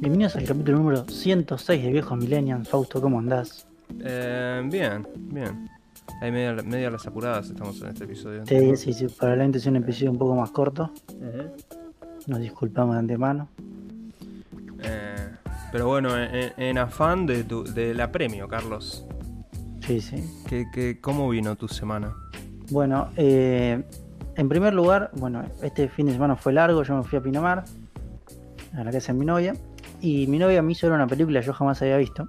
Bienvenidos al capítulo número 106 de Viejos Millennials. Fausto, ¿cómo andás? Eh, bien, bien. Hay media, media las apuradas estamos en este episodio. Sí, sí, sí, probablemente sea un episodio un poco más corto. Nos disculpamos de antemano. Eh, pero bueno, en, en afán de, tu- de la premio, Carlos. Sí, sí. ¿Qué, qué, ¿Cómo vino tu semana? Bueno, eh, en primer lugar, bueno, este fin de semana fue largo, yo me fui a Pinamar, a la casa de mi novia, y mi novia me hizo ver una película que yo jamás había visto.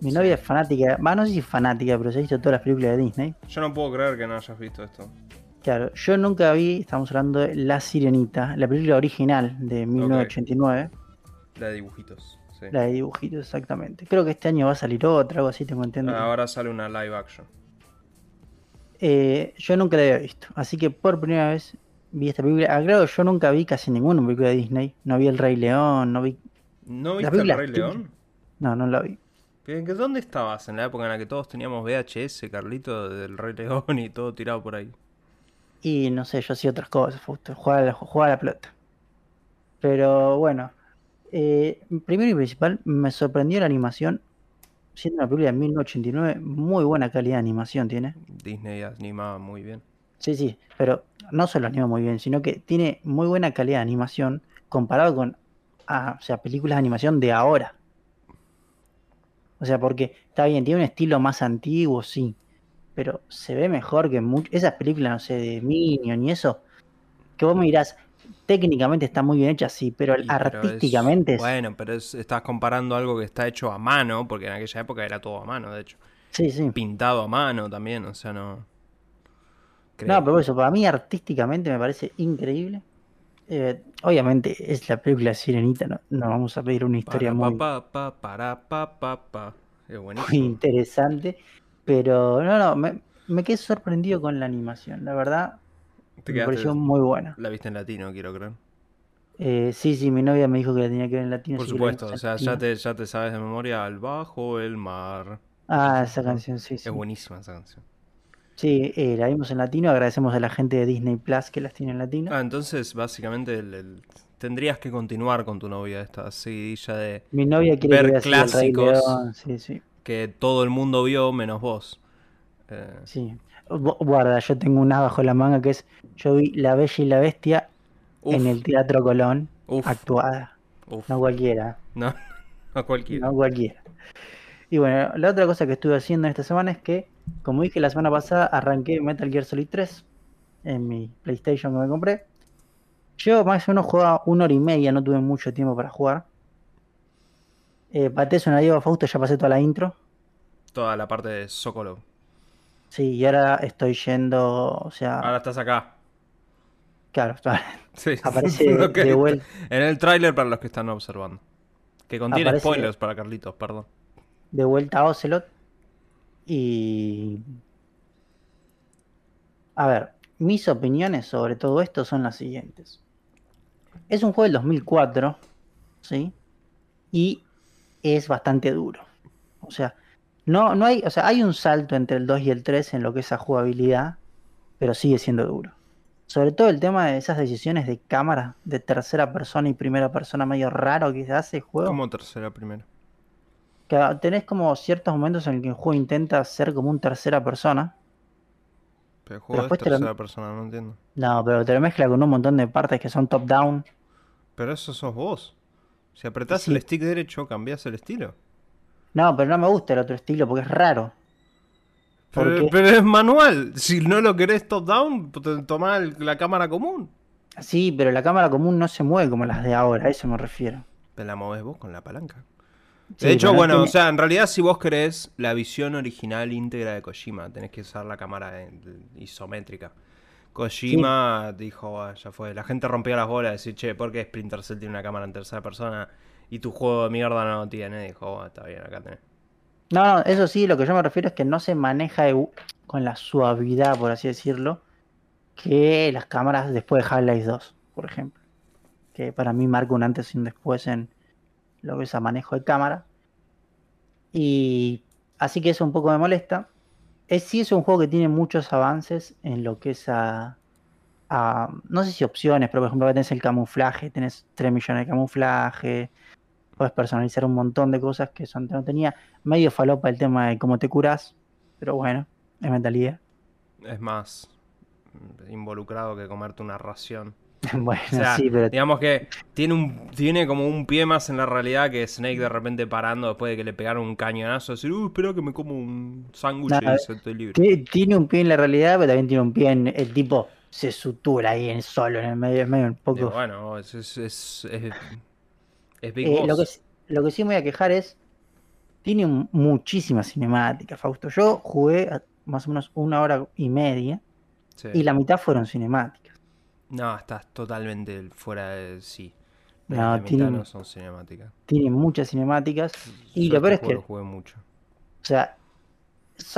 Mi Sí. novia es fanática, va, no sé si es fanática, pero se ha visto todas las películas de Disney. Yo no puedo creer que no hayas visto esto. Claro, yo nunca vi, estamos hablando de La Sirenita, la película original de 1989, La de dibujitos. Sí. la de dibujitos exactamente. Creo que este año va a salir otra, algo así, tengo entendido. Ahora sale una live action. Eh, yo nunca la había visto, así que por primera vez vi esta película. Aclaro, yo nunca vi casi ninguna película de Disney. No vi El Rey León, no vi. ¿No viste el Rey León? No, no la vi. ¿Qué, qué- dónde estabas en la época en la que todos teníamos VHS, Carlito, del Rey León y todo tirado por ahí? Y no sé, yo hacía otras cosas, justo, jugaba la pelota. Pero bueno, eh, primero y principal, me sorprendió la animación. Siendo una película de 1989, muy buena calidad de animación tiene. Disney animaba muy bien. Sí, sí, pero no solo anima muy bien, sino que tiene muy buena calidad de animación comparado con ah, o sea, películas de animación de ahora. O sea, porque está bien, tiene un estilo más antiguo, sí, pero se ve mejor que muchas esas películas, no sé, de Minion y eso, que vos me dirás, técnicamente está muy bien hecha, sí, pero Y, pero es- artísticamente es- Bueno, pero es- estás comparando algo que está hecho a mano, porque en aquella época era todo a mano, de hecho. sí, sí. Pintado a mano también, o sea, no. Creo. No, pero eso, para mí artísticamente me parece increíble. Eh, obviamente es la película Sirenita, no, no vamos a pedir una historia Para, muy, pa, pa, pa, para, pa, pa, pa. Es muy buenísimo. interesante, pero no, no, me, me quedé sorprendido con la animación, la verdad, Te me pareció muy buena. La viste en latino, quiero creer. Eh, sí, sí, mi novia me dijo que la tenía que ver en latino. Por supuesto, o sea, ya te, ya te sabes de memoria al bajo el mar. Ah, esa canción, sí, sí. Es buenísima esa canción. Sí, eh, la vimos en latino, agradecemos a la gente de Disney Plus que las tiene en latino. Ah, entonces básicamente el- el- tendrías que continuar con tu novia esta seguidilla de Mi novia quiere ver que vea así El Rey clásicos. León, sí, sí, que todo el mundo vio menos vos. Eh, sí. Gu- Guarda, yo tengo una bajo la manga que es, yo vi La Bella y la Bestia uf, en el Teatro Colón, uf, actuada, uf. no cualquiera. No, no cualquiera. No cualquiera. Y bueno, la otra cosa que estuve haciendo esta semana es que, como dije la semana pasada, arranqué Metal Gear Solid 3 en mi PlayStation que me compré. Yo más o menos jugaba una hora y media, no tuve mucho tiempo para jugar. Eh, pateé una Diego Fausto, ya pasé toda la intro. Toda la parte de Sokolov. Sí, y ahora estoy yendo, o sea, Ahora estás acá. claro, Sí. aparece que- de vuelta. En el tráiler para los que están observando. Que contiene Aparece- spoilers para Carlitos, perdón. De vuelta a Ocelot. Y. A ver, mis opiniones sobre todo esto son las siguientes. Es un juego del 2004, ¿sí? Y es bastante duro. O sea, no, no hay, o sea, hay un salto entre el 2 y el 3 en lo que es a jugabilidad, pero sigue siendo duro. Sobre todo el tema de esas decisiones de cámara, de tercera persona y primera persona medio raro que se hace el juego. Como tercera primera. Que tenés como ciertos momentos en el que el juego intenta ser como un tercera persona. Pero el juego después es lo- tercera persona, no entiendo. No, pero te lo mezcla con un montón de partes que son top down. Pero eso sos vos. Si apretás Sí. el stick derecho, cambiás el estilo. No, pero no me gusta el otro estilo porque es raro. Pero, Porque pero es manual. Si no lo querés top down, te tomá la cámara común. sí, pero la cámara común no se mueve como las de ahora, a eso me refiero. Te la movés vos con la palanca. Sí, De hecho, bueno, o sea, en realidad si vos querés la visión original íntegra de Kojima, tenés que usar la cámara isométrica. Kojima dijo, "Ah, ya fue. La gente rompió las bolas, decir, che, ¿por qué Splinter Cell tiene una cámara en tercera persona y tu juego de mierda no lo tiene? Dijo, "Oh, está bien, acá tenés. No, no, eso sí, lo que yo me refiero es que no se maneja de- con la suavidad, por así decirlo, que las cámaras después de Half-Life 2, por ejemplo. Que para mí marca un antes y un después en lo que es a manejo de cámara. Y así que eso un poco me molesta. Es, sí es un juego que tiene muchos avances en lo que es a, no sé si opciones, pero por ejemplo tenés el camuflaje, tenés 3 millones de camuflaje, puedes personalizar un montón de cosas que son no tenía. Medio falopa el tema de cómo te curas, pero bueno, es mentalidad. Es más involucrado que comerte una ración. bueno, O sea, sí, pero digamos que tiene un tiene como un pie más en la realidad que Snake de repente parando después de que le pegaron un cañonazo, decir, uh, espera que me como un sándwich Nada, y estoy libre. ti- tiene un pie en la realidad, pero también tiene un pie en el tipo se sutura ahí en solo en el medio, un poco. bueno, es, es, es, es- es Big Eh, lo, que, sí- lo que sí me voy a quejar es, tiene un- muchísimas cinemáticas, Fausto. Yo jugué a más o menos una hora y media Sí. y la mitad fueron cinemáticas. No, estás totalmente fuera de sí. No, la tiene- no son cinemáticas. Tiene muchas cinemáticas y Yo lo peor este es que, jugué mucho. o sea,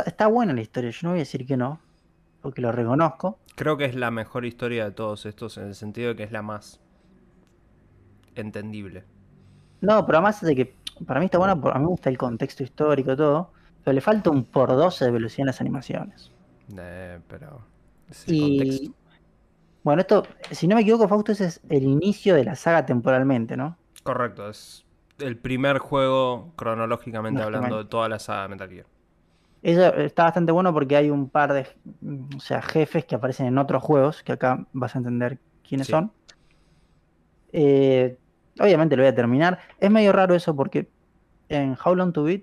está buena la historia, yo no voy a decir que no, porque lo reconozco. Creo que es la mejor historia de todos estos en el sentido de que es la más entendible. No, pero además de que para mí está buena, a mí me gusta el contexto histórico, todo, pero le falta un por 12 de velocidad en las animaciones. Eh, pero es el Y contexto. Bueno, esto, si no me equivoco, Fausto, ese es el inicio de la saga temporalmente, ¿no? Correcto, es el primer juego cronológicamente Lógicamente. hablando de toda la saga de Metal Gear. Eso está bastante bueno porque hay un par de o sea, jefes que aparecen en otros juegos, que acá vas a entender quiénes Sí. son. Eh, obviamente lo voy a terminar. Es medio raro eso porque en How Long to Beat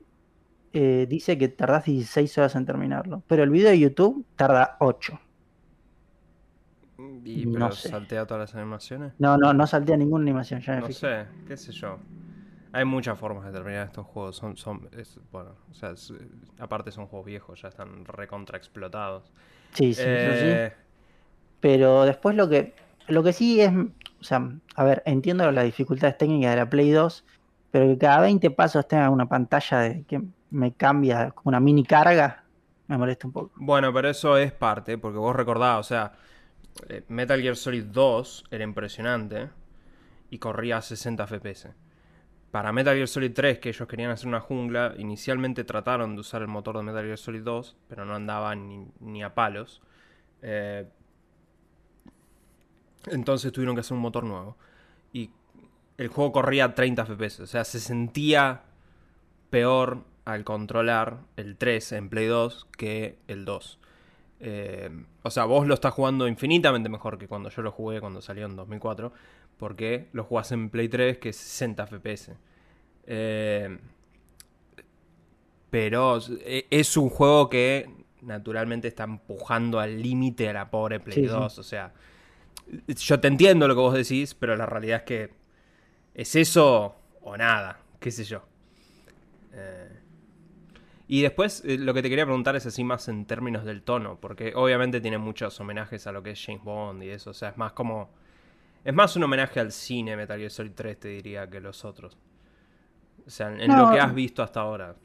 eh, dice que tardás 16 horas en terminarlo, pero el video de YouTube tarda 8. Y No sé. saltea todas las animaciones. No, no, no saltea ninguna animación, ya me No fijé. sé, qué sé yo. Hay muchas formas de terminar estos juegos. Son, son, es- bueno, o sea, es- aparte son juegos viejos, ya están recontra explotados. Sí, sí, eso sí. Eh, Pero después lo que, lo que sí es, o sea, a ver, entiendo las dificultades técnicas de la Play 2, pero que cada 20 pasos tenga una pantalla de que me cambia como una mini carga, me molesta un poco. Bueno, pero eso es parte, porque vos recordás, o sea, Metal Gear Solid 2 era impresionante y corría a 60 FPS. Para Metal Gear Solid 3, que ellos querían hacer una jungla, inicialmente trataron de usar el motor de Metal Gear Solid 2, pero no andaba ni, ni a palos. Eh, entonces tuvieron que hacer un motor nuevo. Y el juego corría a 30 FPS, o sea, se sentía peor al controlar el 3 en Play 2 que el 2. Eh, o sea, vos lo estás jugando infinitamente mejor que cuando yo lo jugué cuando salió en 2004, porque lo jugás en Play 3 que es 60 FPS. Eh, pero e- es un juego que naturalmente está empujando al límite a la pobre Play Sí, sí. 2. O sea, yo te entiendo lo que vos decís, pero la realidad es que es eso o nada, qué sé yo. Eh, y después eh, lo que te quería preguntar es así más en términos del tono, porque obviamente tiene muchos homenajes a lo que es James Bond y eso, o sea, es más como... Es más un homenaje al cine Metal Gear Solid 3, te diría, que los otros. O sea, en No. lo que has visto hasta ahora.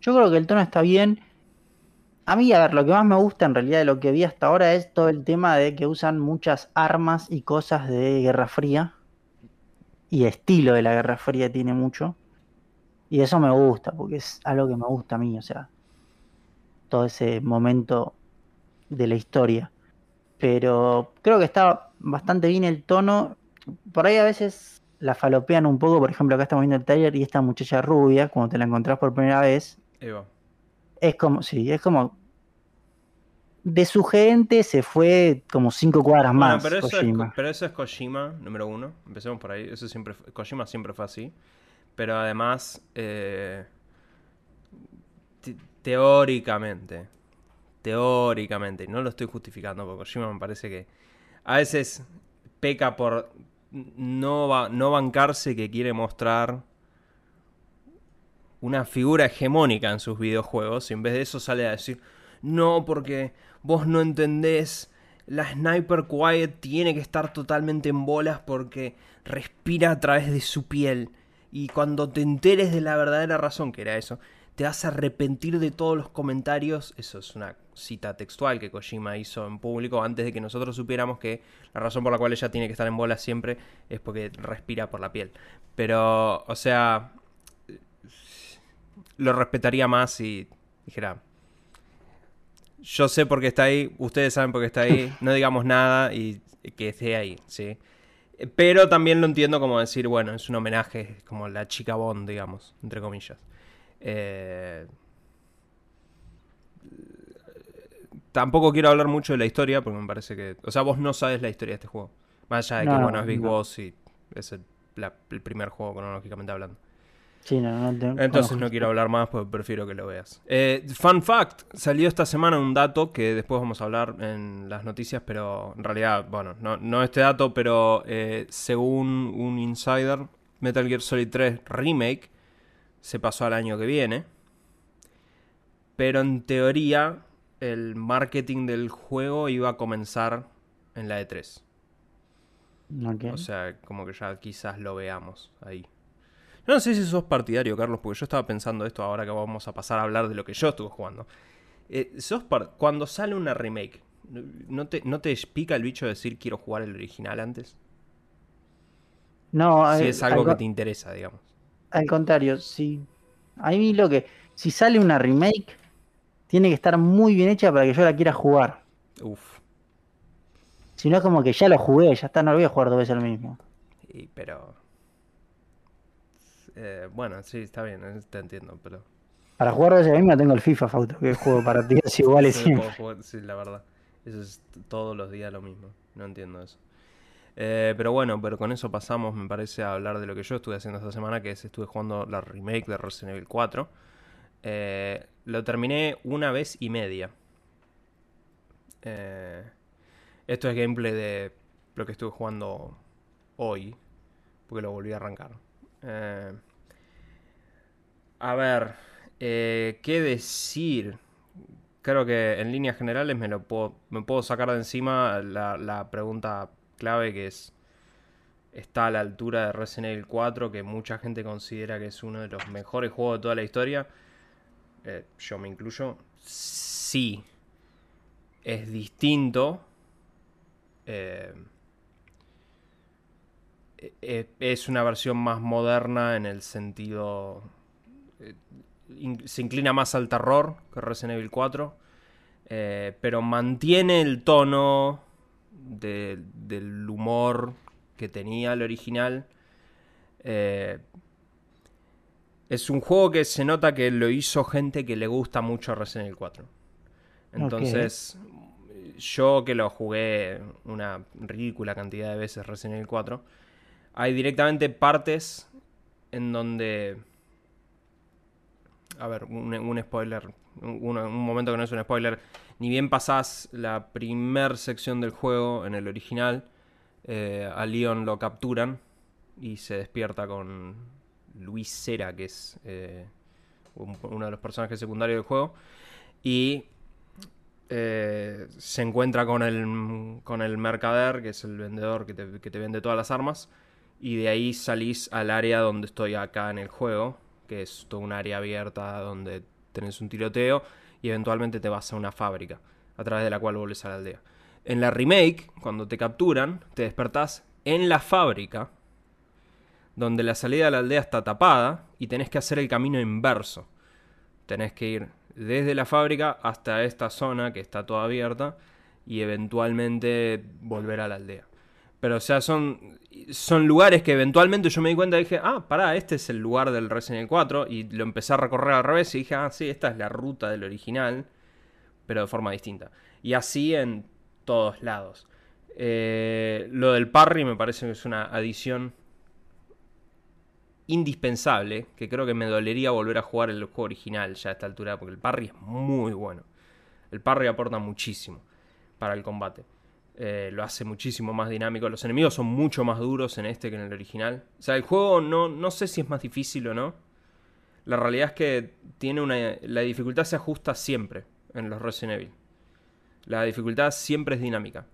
Yo creo que el tono está bien. A mí, a ver, lo que más me gusta en realidad de lo que vi hasta ahora es todo el tema de que usan muchas armas y cosas de Guerra Fría. Y estilo de la Guerra Fría tiene mucho. Y eso me gusta, porque es algo que me gusta a mí, o sea, todo ese momento de la historia. Pero creo que está bastante bien el tono. Por ahí a veces la falopean un poco, por ejemplo, acá estamos viendo el taller y esta muchacha rubia, cuando te la encontrás por primera vez, Eva. es como, sí, es como. De su gente se fue como cinco cuadras Bueno, más. pero eso, es, Kojima. pero eso es Kojima, número uno. Empecemos por ahí. Eso siempre, Kojima siempre fue así. Pero además, eh, te- teóricamente, teóricamente, no lo estoy justificando, porque Kojima me parece que a veces peca por no, no bancarse que quiere mostrar una figura hegemónica en sus videojuegos y en vez de eso sale a decir, no, porque vos no entendés, la Sniper Quiet tiene que estar totalmente en bolas porque respira a través de su piel y cuando te enteres de la verdadera razón, que era eso, te vas a arrepentir de todos los comentarios, eso es una cita textual que Kojima hizo en público antes de que nosotros supiéramos que la razón por la cual ella tiene que estar en bolas siempre es porque respira por la piel. Pero, o sea, lo respetaría más si dijera, yo sé por qué está ahí, ustedes saben por qué está ahí, no digamos nada y que esté ahí, ¿sí? Pero también lo entiendo como decir, bueno, es un homenaje, como la chica Bond, digamos, entre comillas. Eh, Tampoco quiero hablar mucho de la historia, porque me parece que... O sea, vos no sabes la historia de este juego. Más allá de que, No, bueno, es Big no. Boss y es el, la- el primer juego cronológicamente hablando. Sí, no, no te Entonces conozco. no quiero hablar más, porque prefiero que lo veas. Eh, fun fact, salió esta semana un dato que después vamos a hablar en las noticias, pero en realidad, bueno, no, no este dato, pero eh, según un insider, Metal Gear Solid 3 Remake se pasó al año que viene. Pero en teoría, el marketing del juego iba a comenzar en la E3. Ok. O sea, como que ya quizás lo veamos ahí. Yo no sé si sos partidario, Carlos, porque yo estaba pensando esto ahora que vamos a pasar a hablar de lo que yo estuve jugando. Eh, sos Cuando sale una remake, ¿no te, ¿no te pica el bicho de decir quiero jugar el original antes? no, Si es algo al, que te interesa, digamos. al contrario, sí. A mí lo que. Si sale una remake, tiene que estar muy bien hecha para que yo la quiera jugar. Uf. Si no es como que ya lo jugué, ya está, no lo voy a jugar dos veces el mismo. Y, pero... eh, bueno, sí, está bien, eh, te entiendo, pero... Para jugar dos veces el mismo tengo el FIFA, Fauto, que juego partidas iguales Sí, siempre. jugar- sí, la verdad. Eso es todos los días lo mismo. No entiendo eso. Eh, pero bueno, pero con eso pasamos, me parece, a hablar de lo que yo estuve haciendo esta semana, que es estuve jugando la remake de Resident Evil 4. Eh, lo terminé una vez y media. Eh, esto es gameplay de lo que estuve jugando hoy, porque lo volví a arrancar. Eh, a ver, eh, ¿qué decir? Creo que en líneas generales me lo puedo, sacar de encima la, pregunta clave que es está a la altura de Resident Evil 4, que mucha gente considera que es uno de los mejores juegos de toda la historia. Eh, yo me incluyo. Sí, es distinto. Es una versión más moderna en el sentido eh, se inclina más al terror que Resident Evil 4, eh, pero mantiene el tono de- del humor que tenía el original. Eh, es un juego que se nota que lo hizo gente que le gusta mucho Resident Evil 4. Entonces, yo que lo jugué una ridícula cantidad de veces Resident Evil 4, hay directamente partes en donde a ver, un, spoiler, un, momento que no es un spoiler, ni bien pasás la primer sección del juego en el original, eh, a Leon lo capturan y se despierta con Luis Cera, que es eh, un- uno de los personajes secundarios del juego, y eh, se encuentra con el, con el mercader, que es el vendedor que te, que te vende todas las armas, y de ahí salís al área donde estoy acá en el juego, que es todo un área abierta donde tenés un tiroteo y eventualmente te vas a una fábrica, a través de la cual volvés a la aldea. En la remake, cuando te capturan, te despertás en la fábrica, donde la salida de la aldea está tapada y tenés que hacer el camino inverso. Tenés que ir desde la fábrica hasta esta zona que está toda abierta y eventualmente volver a la aldea. Pero, o sea, son, son lugares que eventualmente yo me di cuenta y dije, ah, pará, este es el lugar del Resident Evil 4. Y lo empecé a recorrer al revés y dije, ah, sí, esta es la ruta del original, pero de forma distinta. Y así en todos lados. Eh, lo del parry me parece que es una adición indispensable, que creo que me dolería volver a jugar el juego original ya a esta altura, porque el parry es muy bueno. El parry aporta muchísimo para el combate. Eh, lo hace muchísimo más dinámico. Los enemigos son mucho más duros en este que en el original. O sea, el juego no, no sé si es más difícil o no. La realidad es que tiene una. La dificultad se ajusta siempre en los Resident Evil. La dificultad siempre es dinámica.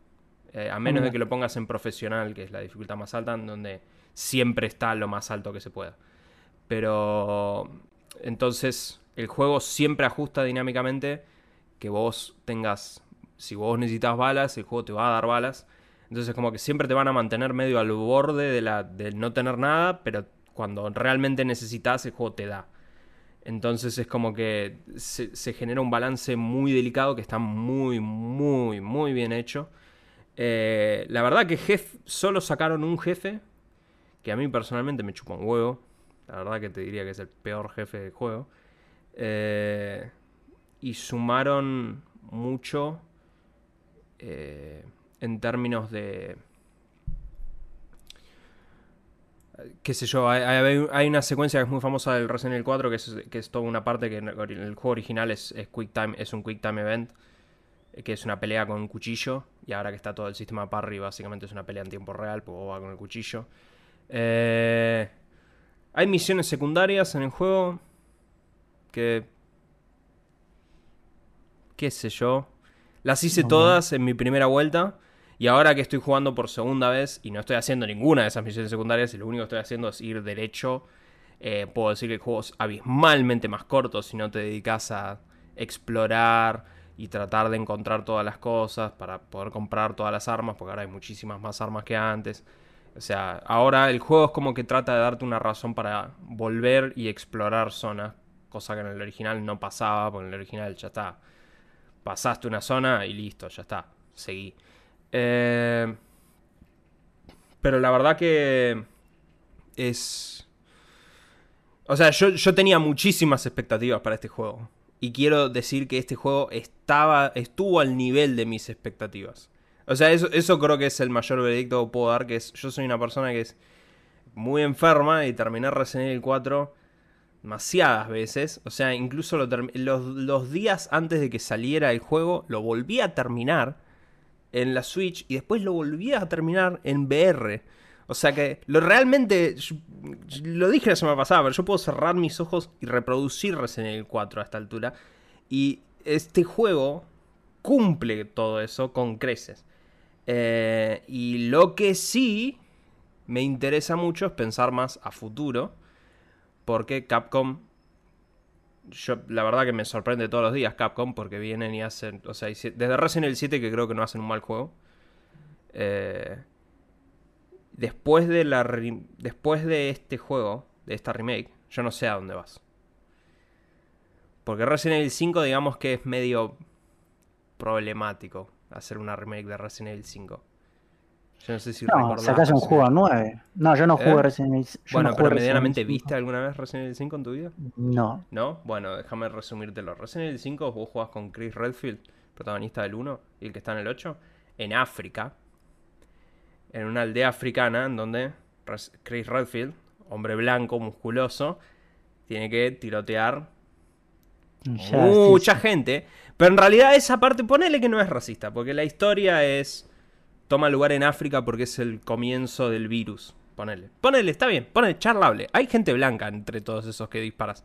Eh, a menos de que lo pongas en profesional, que es la dificultad más alta, en donde siempre está lo más alto que se pueda. Pero entonces el juego siempre ajusta dinámicamente que vos tengas, si vos necesitas balas, el juego te va a dar balas. Entonces como que siempre te van a mantener medio al borde de, la, de no tener nada, pero cuando realmente necesitas el juego te da. Entonces es como que se, genera un balance muy delicado que está muy, muy, muy bien hecho. Eh, la verdad que jef, solo sacaron un jefe que a mí personalmente me chupa un huevo. La verdad que te diría que es el peor jefe del juego. Eh, y sumaron mucho eh, en términos de... qué sé yo, hay, una secuencia que es muy famosa del Resident Evil 4 que es, que es toda una parte que en el juego original es, quick time, es un Quick Time Event, eh, que es una pelea con un cuchillo, y ahora que está todo el sistema parry, básicamente es una pelea en tiempo real, pues va con el cuchillo. Eh, hay misiones secundarias en el juego que... qué sé yo. Las hice todas en mi primera vuelta. Y ahora que estoy jugando por segunda vez y no estoy haciendo ninguna de esas misiones secundarias y lo único que estoy haciendo es ir derecho, eh, puedo decir que el juego es abismalmente más corto si no te dedicas a explorar y tratar de encontrar todas las cosas para poder comprar todas las armas, porque ahora hay muchísimas más armas que antes. O sea, ahora el juego es como que trata de darte una razón para volver y explorar zonas, cosa que en el original no pasaba, porque en el original ya está. Pasaste una zona y listo, ya está, seguí. Eh, pero la verdad que es... O sea, yo, tenía muchísimas expectativas para este juego. Y quiero decir que este juego estaba, estuvo al nivel de mis expectativas. O sea, eso, eso creo que es el mayor veredicto que puedo dar, que es, yo soy una persona que es muy enferma y terminé Resident Evil 4 demasiadas veces. O sea, incluso los, días antes de que saliera el juego, lo volví a terminar en la Switch y después lo volví a terminar en VR. O sea que lo realmente, lo dije la semana pasada, pero yo puedo cerrar mis ojos y reproducir Resident Evil 4 a esta altura. Y este juego cumple todo eso con creces. Eh, y lo que sí me interesa mucho es pensar más a futuro. Porque Capcom yo la verdad que me sorprende todos los días Capcom porque vienen y hacen, o sea, desde Resident Evil 7 que creo que no hacen un mal juego. Eh, después de la después de este juego, de esta remake, yo no sé a dónde vas. Porque Resident Evil 5 digamos que es medio problemático hacer una remake de Resident Evil 5. Yo no sé si no, sacas un juego 9. No, yo no jugué ¿Eh? Resident Evil 5. Bueno, pero medianamente, ¿viste alguna vez Resident Evil 5 en tu vida? No. ¿No? Bueno, déjame resumírtelo. Resident Evil 5 vos jugás con Chris Redfield, protagonista del 1 y el que está en el 8, en África. En una aldea africana en donde Chris Redfield, hombre blanco, musculoso, tiene que tirotear mucha gente. Pero en realidad esa parte, ponele que no es racista, porque la historia es toma lugar en África porque es el comienzo del virus. Ponele. Ponele, está bien, ponele, charlable. Hay gente blanca entre todos esos que disparas.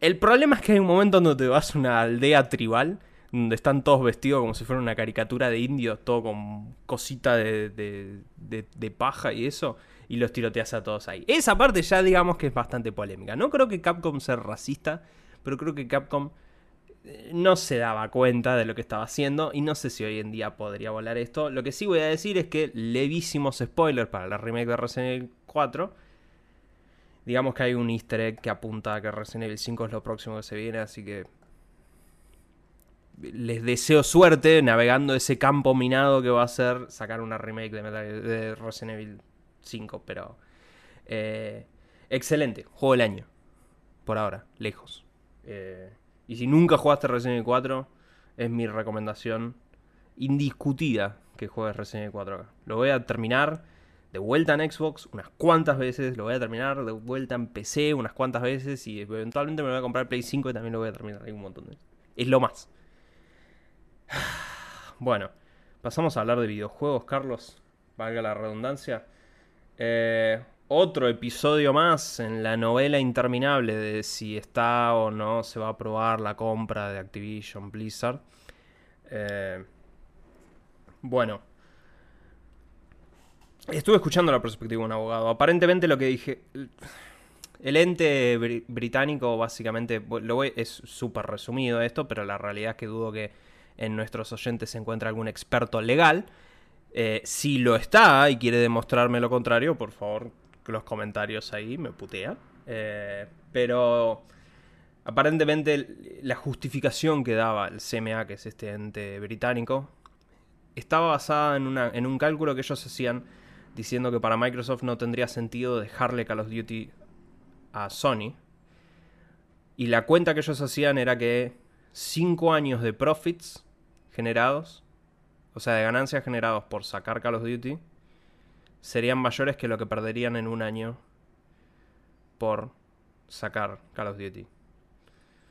El problema es que hay un momento donde te vas a una aldea tribal, donde están todos vestidos como si fuera una caricatura de indios, todo con cosita de, de, de paja y eso, y los tiroteas a todos ahí. Esa parte ya digamos que es bastante polémica. No creo que Capcom sea racista, pero creo que Capcom no se daba cuenta de lo que estaba haciendo y no sé si hoy en día podría volar esto. Lo que sí voy a decir es que levísimos spoilers para la remake de Resident Evil 4. Digamos que hay un easter egg que apunta a que Resident Evil 5 es lo próximo que se viene, así que les deseo suerte navegando ese campo minado que va a ser sacar una remake de, Resident Evil 5, pero eh, excelente, juego del año, por ahora, lejos. Eh, y si nunca jugaste Resident Evil 4, es mi recomendación indiscutida que juegues Resident Evil 4 acá. Lo voy a terminar de vuelta en Xbox unas cuantas veces, lo voy a terminar de vuelta en PC unas cuantas veces y eventualmente me voy a comprar Play 5 y también lo voy a terminar ahí un montón de. Es lo más. Bueno, pasamos a hablar de videojuegos, Carlos. Valga la redundancia. Eh, otro episodio más en la novela interminable de si está o no se va a aprobar la compra de Activision Blizzard. Eh, bueno, estuve escuchando la perspectiva de un abogado. Aparentemente lo que dije... El ente británico básicamente, lo es súper resumido esto, pero la realidad es que dudo que en nuestros oyentes se encuentre algún experto legal. Eh, si lo está y quiere demostrarme lo contrario, por favor los comentarios ahí me putean. Eh, pero aparentemente la justificación que daba el CMA, que es este ente británico, estaba basada en, una, en un cálculo que ellos hacían diciendo que para Microsoft no tendría sentido dejarle Call of Duty a Sony. Y la cuenta que ellos hacían era que 5 años de profits generados, o sea, de ganancias generados por sacar Call of Duty, serían mayores que lo que perderían en un año por sacar Call of Duty.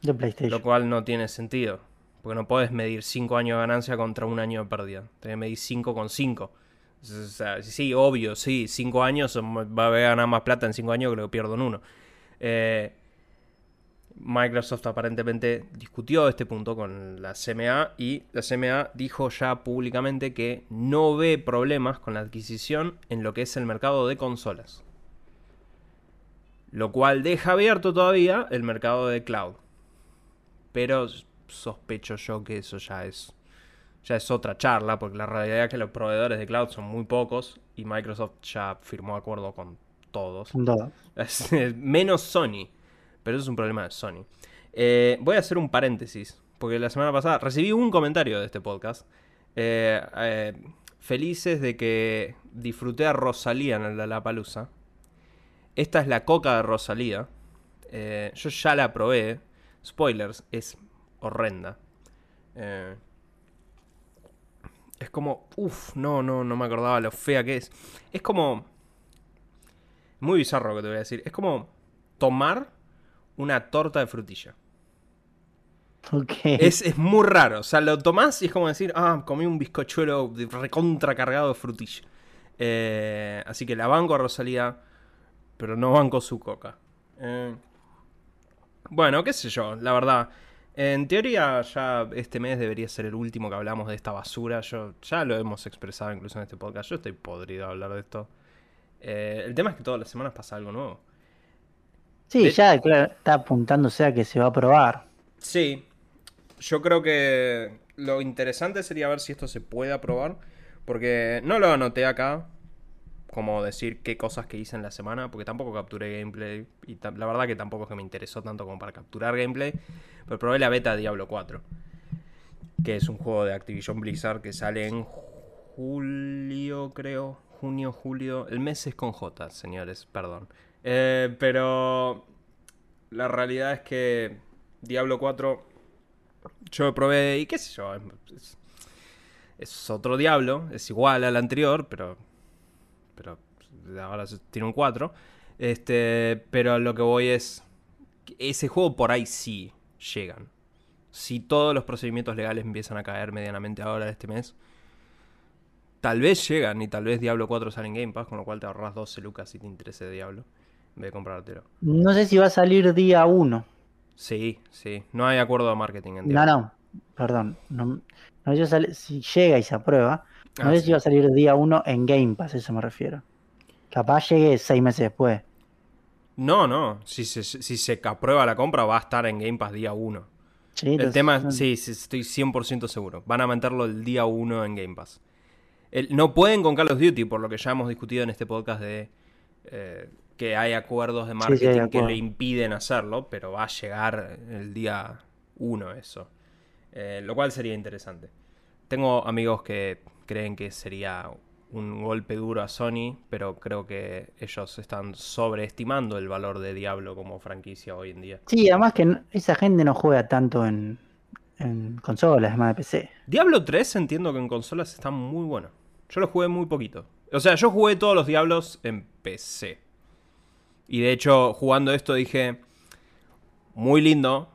De PlayStation. Lo cual no tiene sentido. Porque no puedes medir 5 años de ganancia contra un año de pérdida. Tienes que medir 5 con 5. O sea, sí, obvio, sí, 5 años va a ganar más plata en 5 años que lo que pierdo en uno. Eh, Microsoft aparentemente discutió este punto con la CMA y la CMA dijo ya públicamente que no ve problemas con la adquisición en lo que es el mercado de consolas. Lo cual deja abierto todavía el mercado de cloud. Pero sospecho yo que eso ya es ya es otra charla, porque la realidad es que los proveedores de cloud son muy pocos y Microsoft ya firmó acuerdo con todos. Menos Sony, pero eso es un problema de Sony. Eh, voy a hacer un paréntesis, porque la semana pasada recibí un comentario de este podcast. Eh, eh, felices de que disfruté a Rosalía en la Palusa. Esta es la coca de Rosalía. yo ya la probé. Spoilers, es horrenda. es como, uff, no, no, no me acordaba lo fea que es. Es como... Muy bizarro que te voy a decir. Es como tomar una torta de frutilla. Es, es, muy raro. O sea, lo tomás y es como decir, ah, comí un bizcochuelo recontra cargado de frutilla. Eh, así que la banco a Rosalía, pero no banco su coca. Eh, bueno, qué sé yo, la verdad. En teoría, ya este mes debería ser el último que hablamos de esta basura. Yo ya lo hemos expresado incluso en este podcast. Yo estoy podrido a hablar de esto. Eh, el tema es que todas las semanas pasa algo nuevo. Sí, ya está apuntándose a que se va a probar. Sí, yo creo que lo interesante sería ver si esto se puede aprobar, porque no lo anoté acá, como decir qué cosas que hice en la semana, porque tampoco capturé gameplay, y la verdad que tampoco es que me interesó tanto como para capturar gameplay, pero probé la beta de Diablo 4, que es un juego de Activision Blizzard que sale en julio, creo, junio, julio, el mes es con J, señores, perdón. Eh, pero la realidad es que Diablo 4 yo probé y qué sé yo, es, otro Diablo, es igual al anterior, pero pero ahora tiene un 4. Este, pero lo que voy es ese juego por ahí sí llegan. Si todos los procedimientos legales empiezan a caer medianamente ahora este mes, tal vez llegan y tal vez Diablo 4 sale en Game Pass, con lo cual te ahorras 12 lucas si te interesa Diablo de comprártelo. No sé si va a salir día 1. Sí, sí. No hay acuerdo de marketing en No, no. Perdón. No, si llega y se aprueba, no ah, sé si va a salir día 1 en Game Pass, eso me refiero. Capaz llegue seis meses después. No, no. Si se, si se aprueba la compra, va a estar en Game Pass día 1. Sí, el tema, sí, sí, estoy 100% seguro. Van a meterlo el día 1 en Game Pass. no pueden con Call of Duty, por lo que ya hemos discutido en este podcast de eh, que hay acuerdos de marketing que le impiden hacerlo, pero va a llegar el día 1 eso. Eh, lo cual sería interesante. Tengo amigos que creen que sería un golpe duro a Sony, pero creo que ellos están sobreestimando el valor de Diablo como franquicia hoy en día. Sí, además que esa gente no juega tanto en, en consolas, más de PC. Diablo 3 entiendo que en consolas está muy bueno. Yo lo jugué muy poquito. O sea, yo jugué todos los Diablos en PC. Y de hecho, jugando esto dije, muy lindo,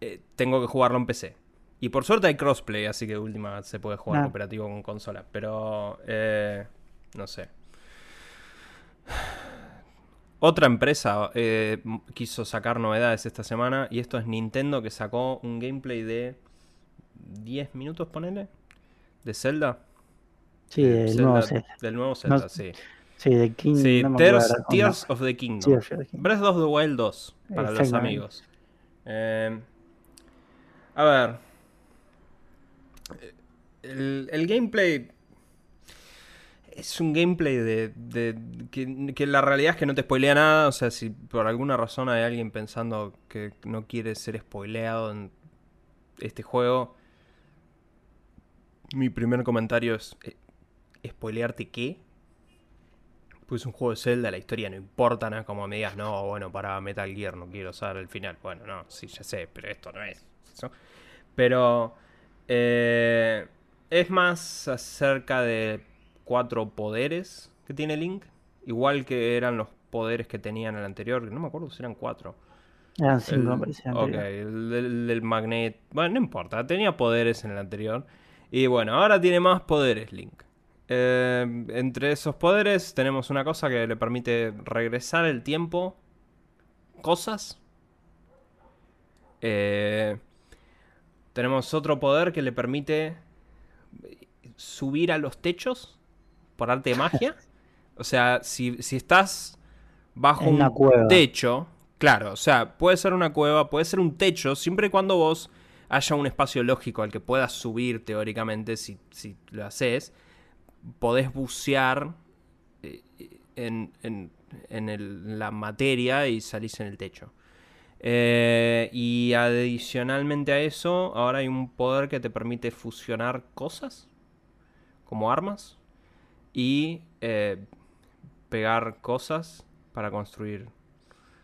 eh, tengo que jugarlo en PC. Y por suerte hay crossplay, así que de última se puede jugar ah. cooperativo con consola. Pero, eh, no sé. Otra empresa eh, quiso sacar novedades esta semana y esto es Nintendo que sacó un gameplay de 10 minutos, ponele, de Zelda. Sí, del nuevo Zelda. Del nuevo Zelda, sí. Sí, de King, sí Tears, of the Kingdom. Breath of the Wild 2, para los amigos. Eh, a ver. El, gameplay es un gameplay de, que, la realidad es que no te spoilea nada. O sea, si por alguna razón hay alguien pensando que no quiere ser spoileado en este juego, mi primer comentario es eh, spoilearte qué. Pues es un juego de Zelda, la historia no importa, no es como me digas, no, bueno, para Metal Gear no quiero saber el final. Bueno, no, sí, ya sé, pero esto no es eso. Pero eh, es más acerca de cuatro poderes que tiene Link, igual que eran los poderes que tenía en el anterior, no me acuerdo si eran cuatro. Eran cinco, El- me. Ok, el del, del magnet. Bueno, no importa, tenía poderes en el anterior. Y bueno, ahora tiene más poderes Link. Eh, entre esos poderes tenemos una cosa que le permite regresar el tiempo. Cosas. Eh, tenemos otro poder que le permite subir a los techos por arte de magia. O sea, si, si estás bajo En un cueva. techo, claro, o sea, puede ser una cueva, puede ser un techo, siempre y cuando vos haya un espacio lógico al que puedas subir teóricamente, si, si lo haces, podés bucear eh, en, en- en el- la materia y salís en el techo. Eh, y adicionalmente a eso, ahora hay un poder que te permite fusionar cosas como armas y eh, pegar cosas para construir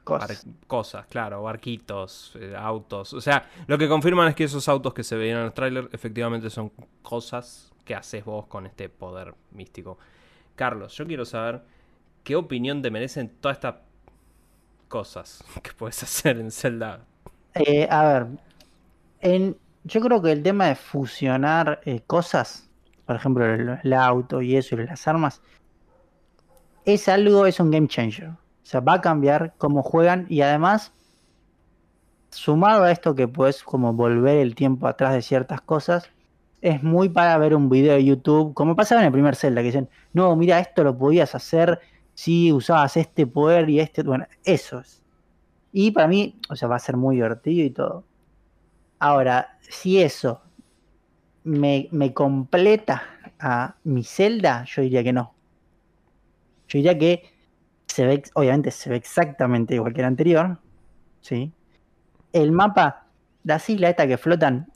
Cosas. cosas, claro, barquitos, eh, autos. O sea, lo que confirman es que esos autos que se veían en el tráiler efectivamente son cosas que haces vos con este poder místico. Carlos, yo quiero saber qué opinión te merecen todas estas cosas que puedes hacer en Zelda. Eh, a ver, en, yo creo que el tema de fusionar eh, cosas, por ejemplo, el, el auto y eso y las armas, es algo, es un game changer. O sea, va a cambiar cómo juegan y además, sumado a esto que puedes como volver el tiempo atrás de ciertas cosas, es muy para ver un video de YouTube, como pasaba en el primer Zelda, que dicen, no, mira, esto lo podías hacer si usabas este poder y este, bueno, eso es. Y para mí, o sea, va a ser muy divertido y todo. Ahora, si eso me, me completa a mi Zelda, yo diría que no. Yo diría que se ve, obviamente se ve exactamente igual que el anterior. ¿sí? El mapa, las islas estas que flotan,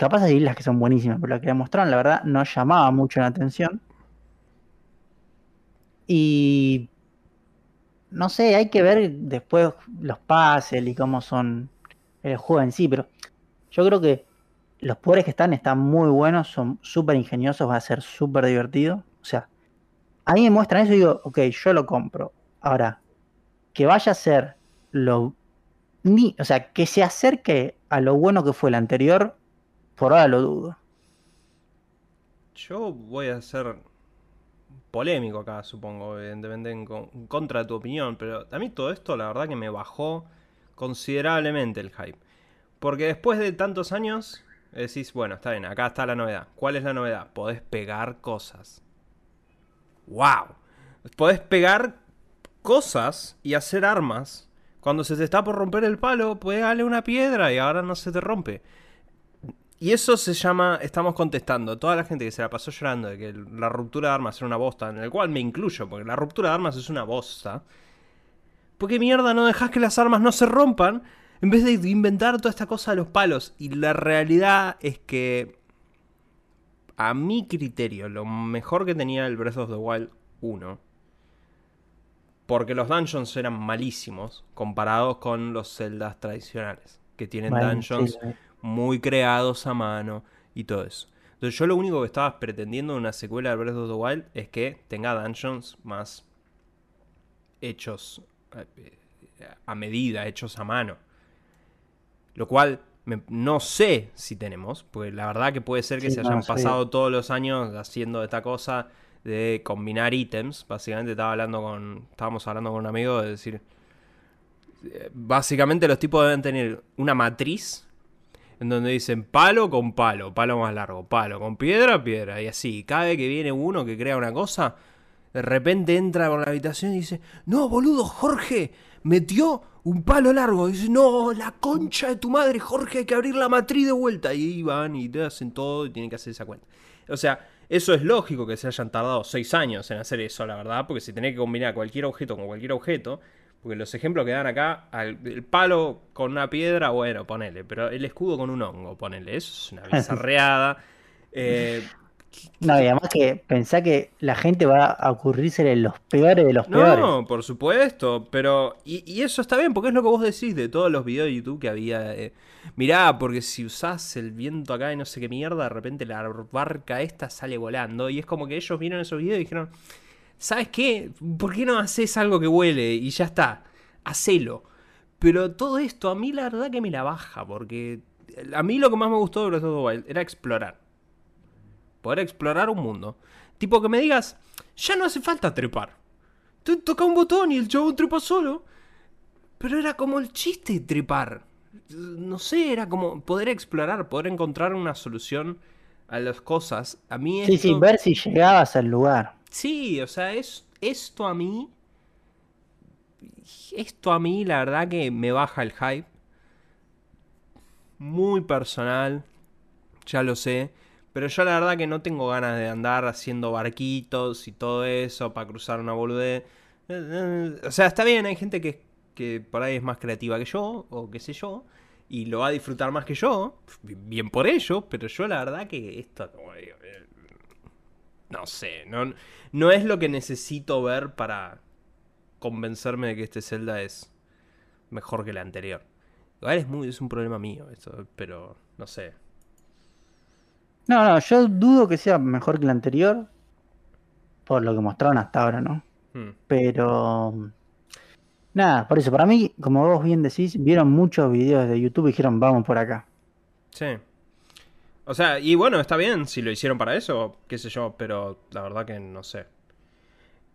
capaz hay islas que son buenísimas, pero las que le mostraron, la verdad, no llamaba mucho la atención. Y no sé, hay que ver después los pases y cómo son el juego en sí, pero yo creo que los poderes que están están muy buenos, son súper ingeniosos, va a ser súper divertido. O sea, a mí me muestran eso y digo, ok, yo lo compro. Ahora, que vaya a ser lo... Ni, o sea, que se acerque a lo bueno que fue el anterior, por ahora lo dudo. Yo voy a ser polémico acá, supongo, evidentemente en, con- en contra de tu opinión, pero a mí todo esto la verdad que me bajó considerablemente el hype. Porque después de tantos años decís, bueno, está bien, acá está la novedad. ¿Cuál es la novedad? Podés pegar cosas. ¡Wow! Podés pegar cosas y hacer armas. Cuando se te está por romper el palo, puedes darle una piedra y ahora no se te rompe. Y eso se llama, estamos contestando, toda la gente que se la pasó llorando de que la ruptura de armas era una bosta, en el cual me incluyo, porque la ruptura de armas es una bosta. ¿Por qué mierda no dejas que las armas no se rompan? En vez de inventar toda esta cosa de los palos. Y la realidad es que, a mi criterio, lo mejor que tenía el Breath of the Wild 1, porque los dungeons eran malísimos comparados con los celdas tradicionales, que tienen dungeons. Muy creados a mano y todo eso. Entonces yo lo único que estaba pretendiendo en una secuela de Breath of the Wild es que tenga dungeons más hechos eh, a medida, hechos a mano. Lo cual me- no sé si tenemos, porque la verdad que puede ser que Sí, se no, hayan sí. pasado todos los años haciendo esta cosa de combinar ítems. Básicamente estaba hablando con, estábamos hablando con un amigo de decir, eh, básicamente los tipos deben tener una matriz en donde dicen palo con palo, palo más largo, palo con piedra, piedra, y así. Cada vez que viene uno que crea una cosa, de repente entra por la habitación y dice, no, boludo, Jorge, metió un palo largo. Y dice, no, la concha de tu madre, Jorge, hay que abrir la matriz de vuelta. Y ahí van y te hacen todo y tienen que hacer esa cuenta. O sea, eso es lógico que se hayan tardado seis años en hacer eso, la verdad, porque si tenés que combinar cualquier objeto con cualquier objeto, porque los ejemplos que dan acá, al- el palo con una piedra, bueno, ponele, pero el escudo con un hongo, ponele, eso es una bizarreada. Eh, No, y además que pensá que la gente va a ocurrirse los peores de los peores. No, por supuesto, pero. Y, eso está bien, porque es lo que vos decís de todos los videos de YouTube que había. Eh, mirá, porque si usás el viento acá y no sé qué mierda, de repente la barca esta sale volando. Y es como que ellos vieron esos videos y dijeron: ¿Sabes qué? ¿Por qué no haces algo que huele? Y ya está, hacelo. Pero todo esto a mí la verdad que me la baja, porque a mí lo que más me gustó de Breath of the Wild era explorar poder explorar un mundo. Tipo que me digas, ya no hace falta trepar. Tú toca un botón y el chabón trepa solo. Pero era como el chiste de trepar. No sé, era como poder explorar, poder encontrar una solución a las cosas. A mí Sí, sí, ver si llegabas al lugar. Sí, o sea, es, esto a mí... Esto a mí, la verdad que me baja el hype. Muy personal. Ya lo sé. Pero yo la verdad que no tengo ganas de andar haciendo barquitos y todo eso para cruzar una boludez. Eh, eh, o sea, está bien, hay gente que, que por ahí es más creativa que yo, o qué sé yo, y lo va a disfrutar más que yo. Bien por ello, pero yo la verdad que esto... No sé, no, no es lo que necesito ver para convencerme de que este Zelda es mejor que el anterior. Igual es, muy, es un problema mío eso, pero no sé. No, no, yo dudo que sea mejor que el anterior. Por lo que mostraron hasta ahora, ¿no? Hmm. Pero. Nada, por eso, para mí, como vos bien decís, vieron muchos videos de YouTube y dijeron, vamos por acá. Sí. O sea, y bueno, está bien si lo hicieron para eso, qué sé yo, pero la verdad que no sé.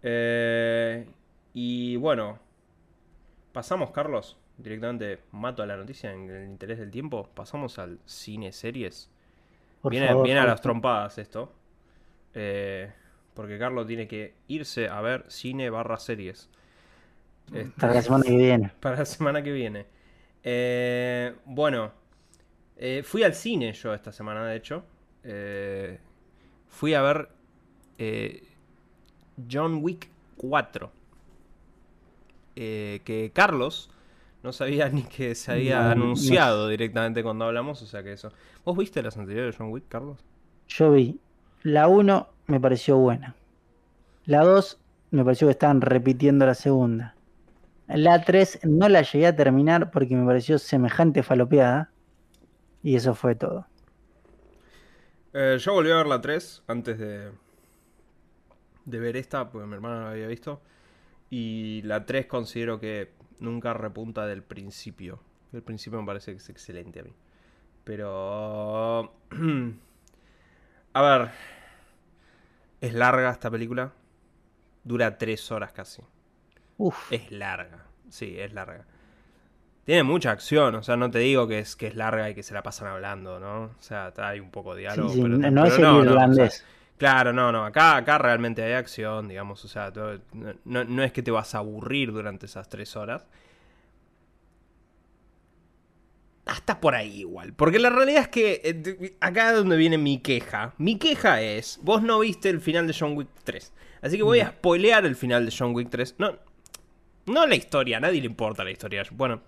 Eh, y bueno, pasamos, Carlos, directamente mato a la noticia en el interés del tiempo. Pasamos al cine series viene, a las trompadas esto. Eh, porque Carlos tiene que irse a ver cine barra series. para la semana que viene. Para la semana que viene. Eh, bueno, eh, fui al cine yo esta semana, de hecho. fui a ver John Wick 4. que Carlos no sabía ni que se había anunciado directamente cuando hablamos, o sea que eso. ¿Vos viste las anteriores de John Wick, Carlos? Yo vi. La 1 me pareció buena. La 2 me pareció que estaban repitiendo la segunda. La 3 no la llegué a terminar porque me pareció semejante falopeada. Y eso fue todo. Eh, yo volví a ver la 3 antes de, de ver esta, porque mi hermana la había visto. Y la 3 considero que nunca repunta del principio. El principio me parece que es excelente a mí. Pero... a ver. Es larga esta película. Dura tres horas casi. Uf. Es larga. Sí, es larga. Tiene mucha acción, o sea, no te digo que es, que es larga y que se la pasan hablando, ¿no? O sea, hay un poco de diálogo. pero, no, es el irlandés. Claro, no, no, acá, acá realmente hay acción, digamos, o sea, no, es que te vas a aburrir durante esas tres horas. Hasta por ahí igual, porque la realidad es que eh, acá es donde viene mi queja. Mi queja es, vos no viste el final de John Wick 3, así que voy a spoilear el final de John Wick 3. No, no la historia, a nadie le importa la historia. Bueno,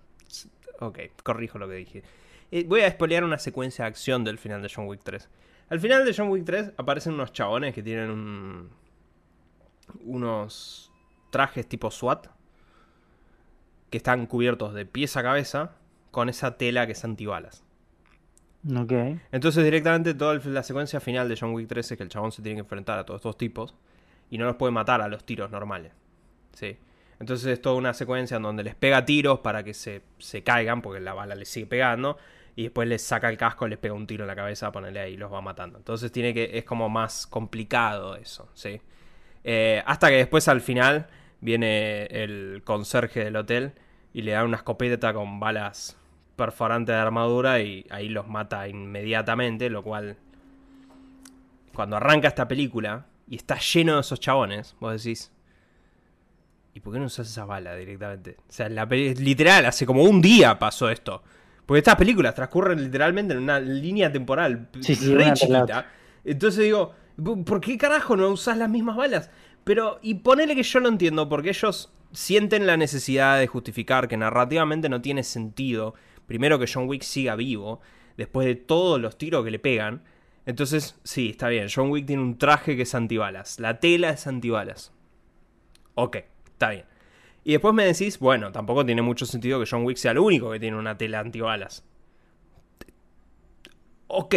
ok, corrijo lo que dije. Eh, voy a spoilear una secuencia de acción del final de John Wick 3. Al final de John Wick 3 aparecen unos chabones que tienen un, unos trajes tipo SWAT que están cubiertos de pies a cabeza con esa tela que es antibalas. Ok. Entonces directamente toda la secuencia final de John Wick 3 es que el chabón se tiene que enfrentar a todos estos tipos y no los puede matar a los tiros normales. ¿sí? Entonces es toda una secuencia en donde les pega tiros para que se, se caigan porque la bala les sigue pegando y después les saca el casco, les pega un tiro en la cabeza, ponerle ahí y los va matando. Entonces tiene que. es como más complicado eso, ¿sí? Eh, hasta que después al final viene el conserje del hotel y le da una escopeta con balas perforantes de armadura y ahí los mata inmediatamente, lo cual. Cuando arranca esta película y está lleno de esos chabones, vos decís. ¿Y por qué no usas esa bala directamente? O sea, la literal, hace como un día pasó esto. Porque estas películas transcurren literalmente en una línea temporal sí, re chiquita. Entonces digo, ¿por qué carajo no usas las mismas balas? Pero, y ponele que yo no entiendo, porque ellos sienten la necesidad de justificar que narrativamente no tiene sentido. Primero que John Wick siga vivo, después de todos los tiros que le pegan. Entonces, sí, está bien. John Wick tiene un traje que es antibalas. La tela es antibalas. Ok, está bien. Y después me decís, bueno, tampoco tiene mucho sentido que John Wick sea el único que tiene una tela antibalas. Ok,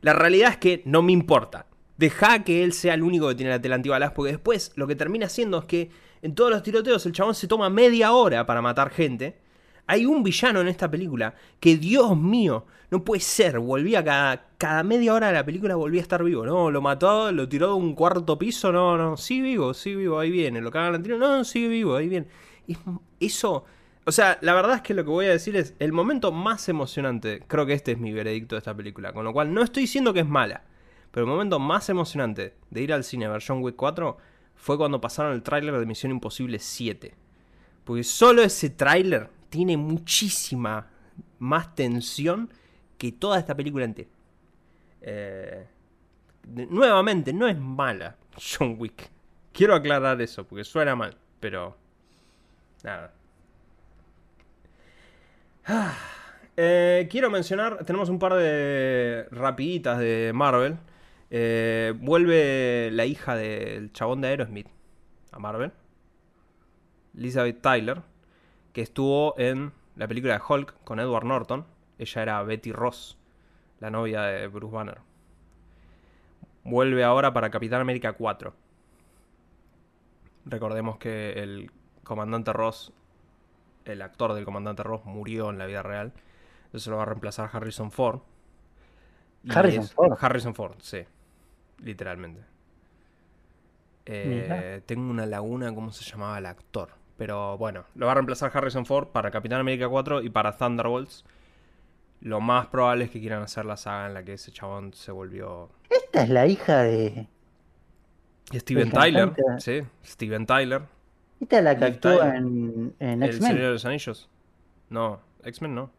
la realidad es que no me importa. Deja que él sea el único que tiene la tela antibalas, porque después lo que termina haciendo es que en todos los tiroteos el chabón se toma media hora para matar gente. Hay un villano en esta película que, Dios mío, no puede ser. Volvía cada, cada media hora de la película, volvía a estar vivo. No, lo mató, lo tiró de un cuarto piso. No, no, sigue vivo, sigue vivo, ahí viene. Lo cagan al tiro, no, sigue vivo, ahí viene. eso, o sea, la verdad es que lo que voy a decir es el momento más emocionante. Creo que este es mi veredicto de esta película. Con lo cual, no estoy diciendo que es mala. Pero el momento más emocionante de ir al cine a ver John Wick 4 fue cuando pasaron el tráiler de Misión Imposible 7. Porque solo ese tráiler tiene muchísima más tensión que toda esta película entera. Eh, nuevamente, no es mala John Wick. Quiero aclarar eso, porque suena mal, pero... Nada. Ah, eh, quiero mencionar, tenemos un par de rapiditas de Marvel. Eh, vuelve la hija del chabón de Aerosmith a Marvel. Elizabeth Tyler, que estuvo en la película de Hulk con Edward Norton. Ella era Betty Ross, la novia de Bruce Banner. Vuelve ahora para Capitán América 4. Recordemos que el comandante Ross, el actor del comandante Ross, murió en la vida real. Entonces lo va a reemplazar Harrison Ford. Harrison Ford. Harrison Ford, sí literalmente. Eh, tengo una laguna, ¿cómo se llamaba el actor? Pero bueno, lo va a reemplazar Harrison Ford para Capitán América 4 y para Thunderbolts. Lo más probable es que quieran hacer la saga en la que ese chabón se volvió. Esta es la hija de. Steven Tyler. Sí, Steven Tyler. Esta es la que actuó en, en X-Men. ¿El Señor de los Anillos? No, X-Men no.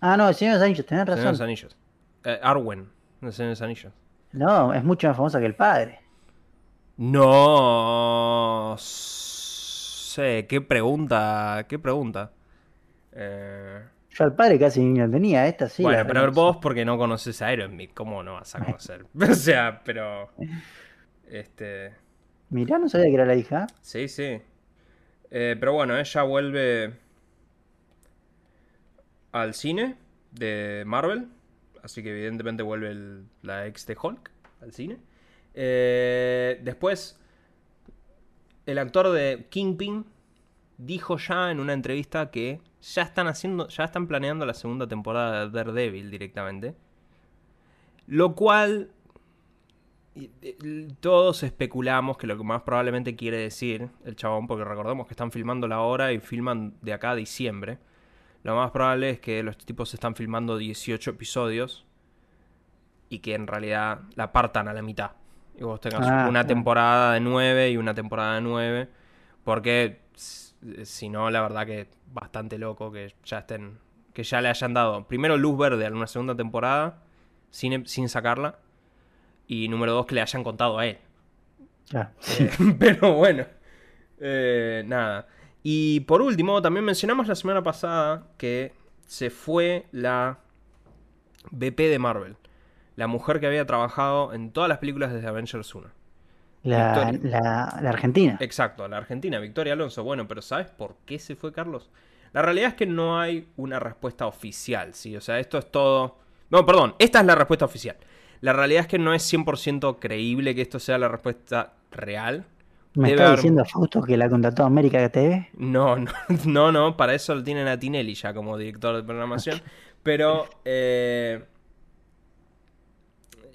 Ah, no, el Señor de los Anillos, tenés razón. El Señor de los Anillos. Eh, Arwen, el Señor de los Anillos. No, es mucho más famosa que el padre. No sé, qué pregunta, qué pregunta. Eh... Yo al padre casi ni lo tenía, esta sí. Bueno, pero vos porque no conoces a Aerosmith, ¿cómo no vas a conocer? o sea, pero... Este... Mirá, no sabía que era la hija. Sí, sí. Eh, pero bueno, ella vuelve al cine de Marvel así que evidentemente vuelve la ex de Hulk al cine. Eh, después, el actor de Kingpin dijo ya en una entrevista que ya están haciendo, ya están planeando la segunda temporada de Daredevil directamente. Lo cual todos especulamos que lo que más probablemente quiere decir el chabón, porque recordemos que están filmando la hora y filman de acá a diciembre. Lo más probable es que los tipos están filmando 18 episodios y que en realidad la partan a la mitad. Y vos tengas ah, una temporada de 9 y una temporada de 9. Porque si no, la verdad que es bastante loco que ya estén. Que ya le hayan dado primero luz verde a una segunda temporada sin, sin sacarla. Y número dos, que le hayan contado a él. Ah, eh, pero bueno. Eh, nada. Y por último, también mencionamos la semana pasada que se fue la BP de Marvel. La mujer que había trabajado en todas las películas desde Avengers 1. La, Argentina. Exacto, la Argentina, Victoria Alonso. Bueno, pero ¿sabes por qué se fue Carlos? La realidad es que no hay una respuesta oficial, ¿sí? O sea, esto es todo... No, perdón, esta es la respuesta oficial. La realidad es que no es 100% creíble que esto sea la respuesta real. ¿Me está diciendo Fausto que la contrató América TV? No, no, no, no, para eso lo tienen a Tinelli ya como director de programación. Pero eh,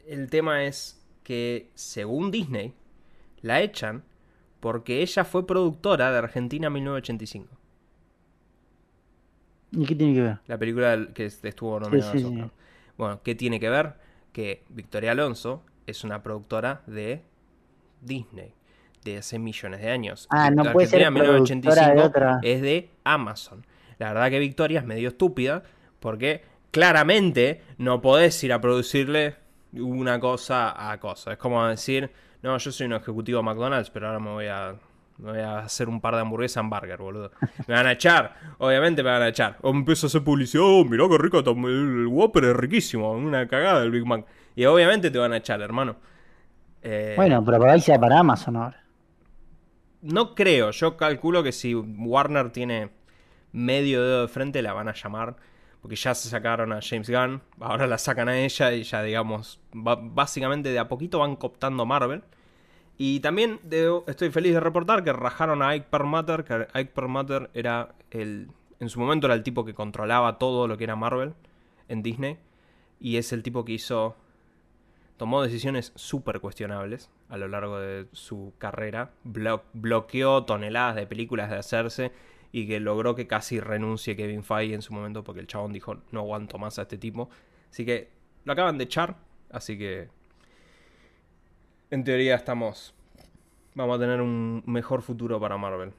el tema es que, según Disney, la echan porque ella fue productora de Argentina 1985. ¿Y qué tiene que ver? La película que estuvo nominada Bueno, ¿qué tiene que ver? Que Victoria Alonso es una productora de Disney de hace millones de años. Ah, no puede ser 1985 es de Amazon. La verdad que Victoria es medio estúpida porque claramente no podés ir a producirle una cosa a cosa. Es como decir, no, yo soy un ejecutivo de McDonald's, pero ahora me voy a, voy a hacer un par de hamburguesas en burger, boludo. Me van a echar, obviamente me van a echar. O empiezo a hacer publicidad, oh, mirá qué rico, el Whopper es riquísimo, una cagada el Big Mac. Y obviamente te van a echar, hermano. Eh, bueno, pero por ahí sea para Amazon ahora. No creo, yo calculo que si Warner tiene medio dedo de frente la van a llamar. Porque ya se sacaron a James Gunn, ahora la sacan a ella y ya digamos, básicamente de a poquito van cooptando Marvel. Y también estoy feliz de reportar que rajaron a Ike Perlmutter, que Ike Perlmutter era el, en su momento era el tipo que controlaba todo lo que era Marvel en Disney. Y es el tipo que hizo, tomó decisiones súper cuestionables a lo largo de su carrera. bloqueó toneladas de películas de hacerse y que logró que casi renuncie Kevin Feige en su momento porque el chabón dijo no aguanto más a este tipo. Así que lo acaban de echar, así que en teoría estamos vamos a tener un mejor futuro para Marvel.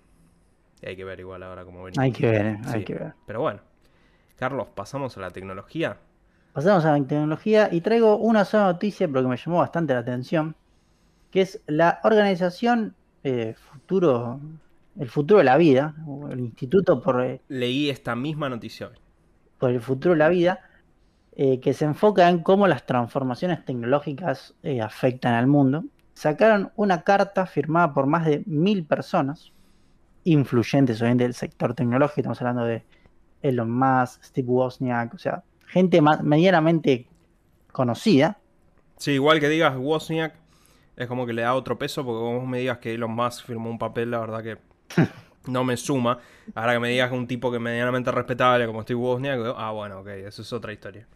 Y hay que ver igual ahora cómo venimos. Hay que ver, eh, hay que ver. Pero bueno, Carlos, pasamos a la tecnología. Pasamos a la tecnología y traigo una sola noticia porque me llamó bastante la atención, que es la organización eh, Futuro el futuro de la vida, el Instituto por... Eh, Leí esta misma noticia Por el futuro de la vida, eh, que se enfoca en cómo las transformaciones tecnológicas eh, afectan al mundo. Sacaron una carta firmada por más de mil personas, influyentes obviamente del sector tecnológico, estamos hablando de Elon Musk, Steve Wozniak, o sea, gente medianamente conocida. Sí, igual que digas Wozniak, es como que le da otro peso, porque como vos me digas que Elon Musk firmó un papel, la verdad que no me suma. Ahora que me digas un tipo que medianamente respetable como Steve Wozniak, ah, bueno, ok, eso es otra historia.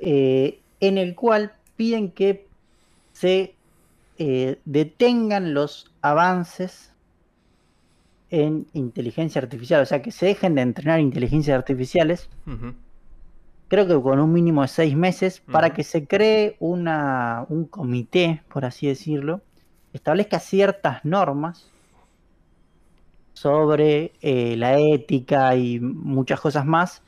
Eh, en el cual piden que se eh, detengan los avances en inteligencia artificial, o sea, que se dejen de entrenar inteligencias artificiales, creo que con un mínimo de seis meses, para que se cree una, un comité, por así decirlo, establezca ciertas normas sobre eh, la ética y muchas cosas más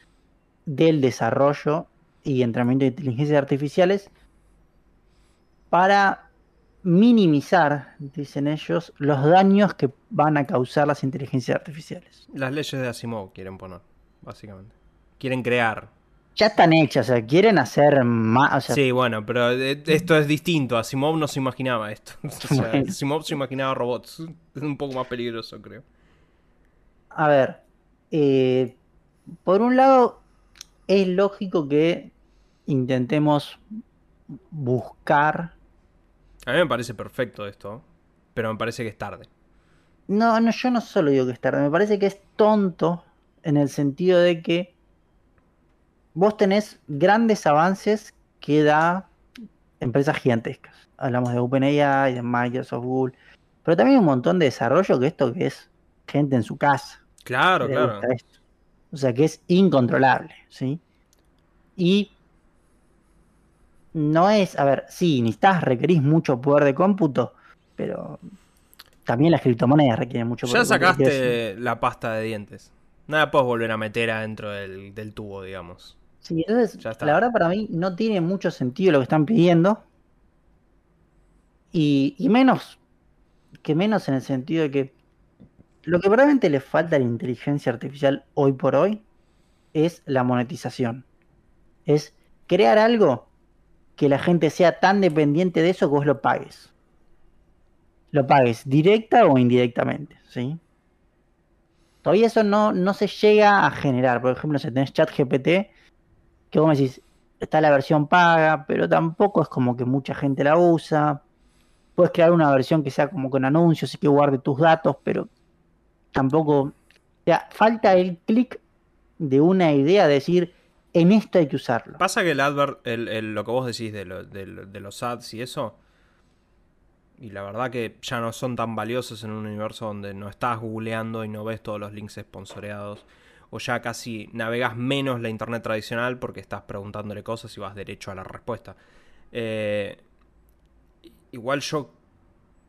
del desarrollo y entrenamiento de inteligencias artificiales para minimizar, dicen ellos, los daños que van a causar las inteligencias artificiales. Las leyes de Asimov quieren poner, básicamente. Quieren crear. Ya están hechas, o sea, quieren hacer más. sí, bueno, pero eh, esto es distinto. Asimov no se imaginaba esto. Asimov se imaginaba robots. Es un poco más peligroso, creo a ver, eh, por un lado, es lógico que intentemos buscar. A mí me parece perfecto esto, pero me parece que es tarde. No, no, yo no solo digo que es tarde, me parece que es tonto en el sentido de que vos tenés grandes avances que da empresas gigantescas. Hablamos de OpenAI, de Microsoft, Google, pero también un montón de desarrollo que esto que es gente en su casa. Claro, claro. O sea que es incontrolable, ¿sí? Y no es, a ver, sí, necesitas, requerís mucho poder de cómputo, pero también las criptomonedas requieren mucho poder. Ya sacaste la pasta de dientes. Nada puedes volver a meter adentro del, tubo, digamos. Sí, entonces, la verdad para mí no tiene mucho sentido lo que están pidiendo. Y, y menos, que menos en el sentido de que lo que probablemente le falta a la inteligencia artificial hoy por hoy es la monetización. Es crear algo que la gente sea tan dependiente de eso que vos lo pagues. Lo pagues directa o indirectamente, ¿sí? Todavía eso no, no se llega a generar. Por ejemplo, si tenés ChatGPT, que vos me decís, está la versión paga, pero tampoco es como que mucha gente la usa. Puedes crear una versión que sea como con anuncios y que guarde tus datos, pero tampoco. O sea, falta el clic de una idea de decir, en esto hay que usarlo. Pasa que el advert, el, lo que vos decís de, de, los ads y eso, y la verdad que ya no son tan valiosos en un universo donde no estás googleando y no ves todos los links sponsoreados. O ya casi navegas menos la internet tradicional porque estás preguntándole cosas y vas derecho a la respuesta. Eh, igual yo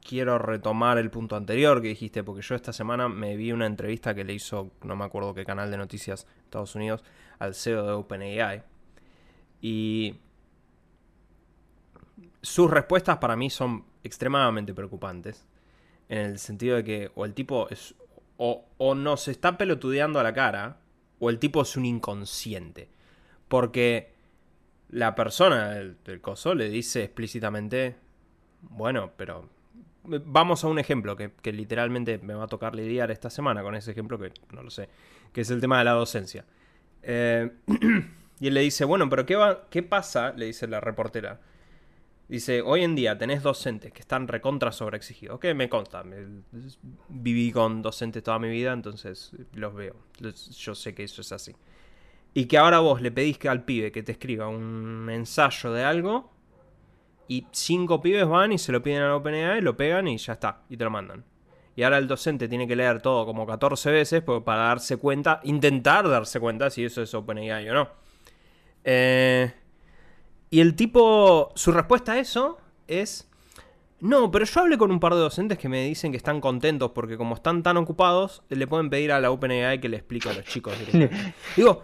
quiero retomar el punto anterior que dijiste, porque yo esta semana me vi una entrevista que le hizo, no me acuerdo qué canal de noticias Estados Unidos, al CEO de OpenAI. Y sus respuestas para mí son extremadamente preocupantes. En el sentido de que o el tipo es, o, o nos está pelotudeando a la cara, o el tipo es un inconsciente. Porque la persona del, del coso le dice explícitamente, bueno, pero vamos a un ejemplo que, literalmente me va a tocar lidiar esta semana con ese ejemplo que no lo sé, que es el tema de la docencia. Eh, y él le dice, bueno, pero ¿qué, va, ¿qué pasa? Le dice la reportera. Dice, hoy en día tenés docentes que están recontra sobreexigidos. Que me consta, viví con docentes toda mi vida, entonces los veo. Yo sé que eso es así. Y que ahora vos le pedís que al pibe que te escriba un ensayo de algo y cinco pibes van y se lo piden a la OpenAI, lo pegan y ya está, y te lo mandan. Y ahora el docente tiene que leer todo como 14 veces para darse cuenta, intentar darse cuenta si eso es OpenAI o no. Eh, y el tipo, su respuesta a eso es, no, pero yo hablé con un par de docentes que me dicen que están contentos porque como están tan ocupados, le pueden pedir a la OpenAI que le explique a los chicos. Digo,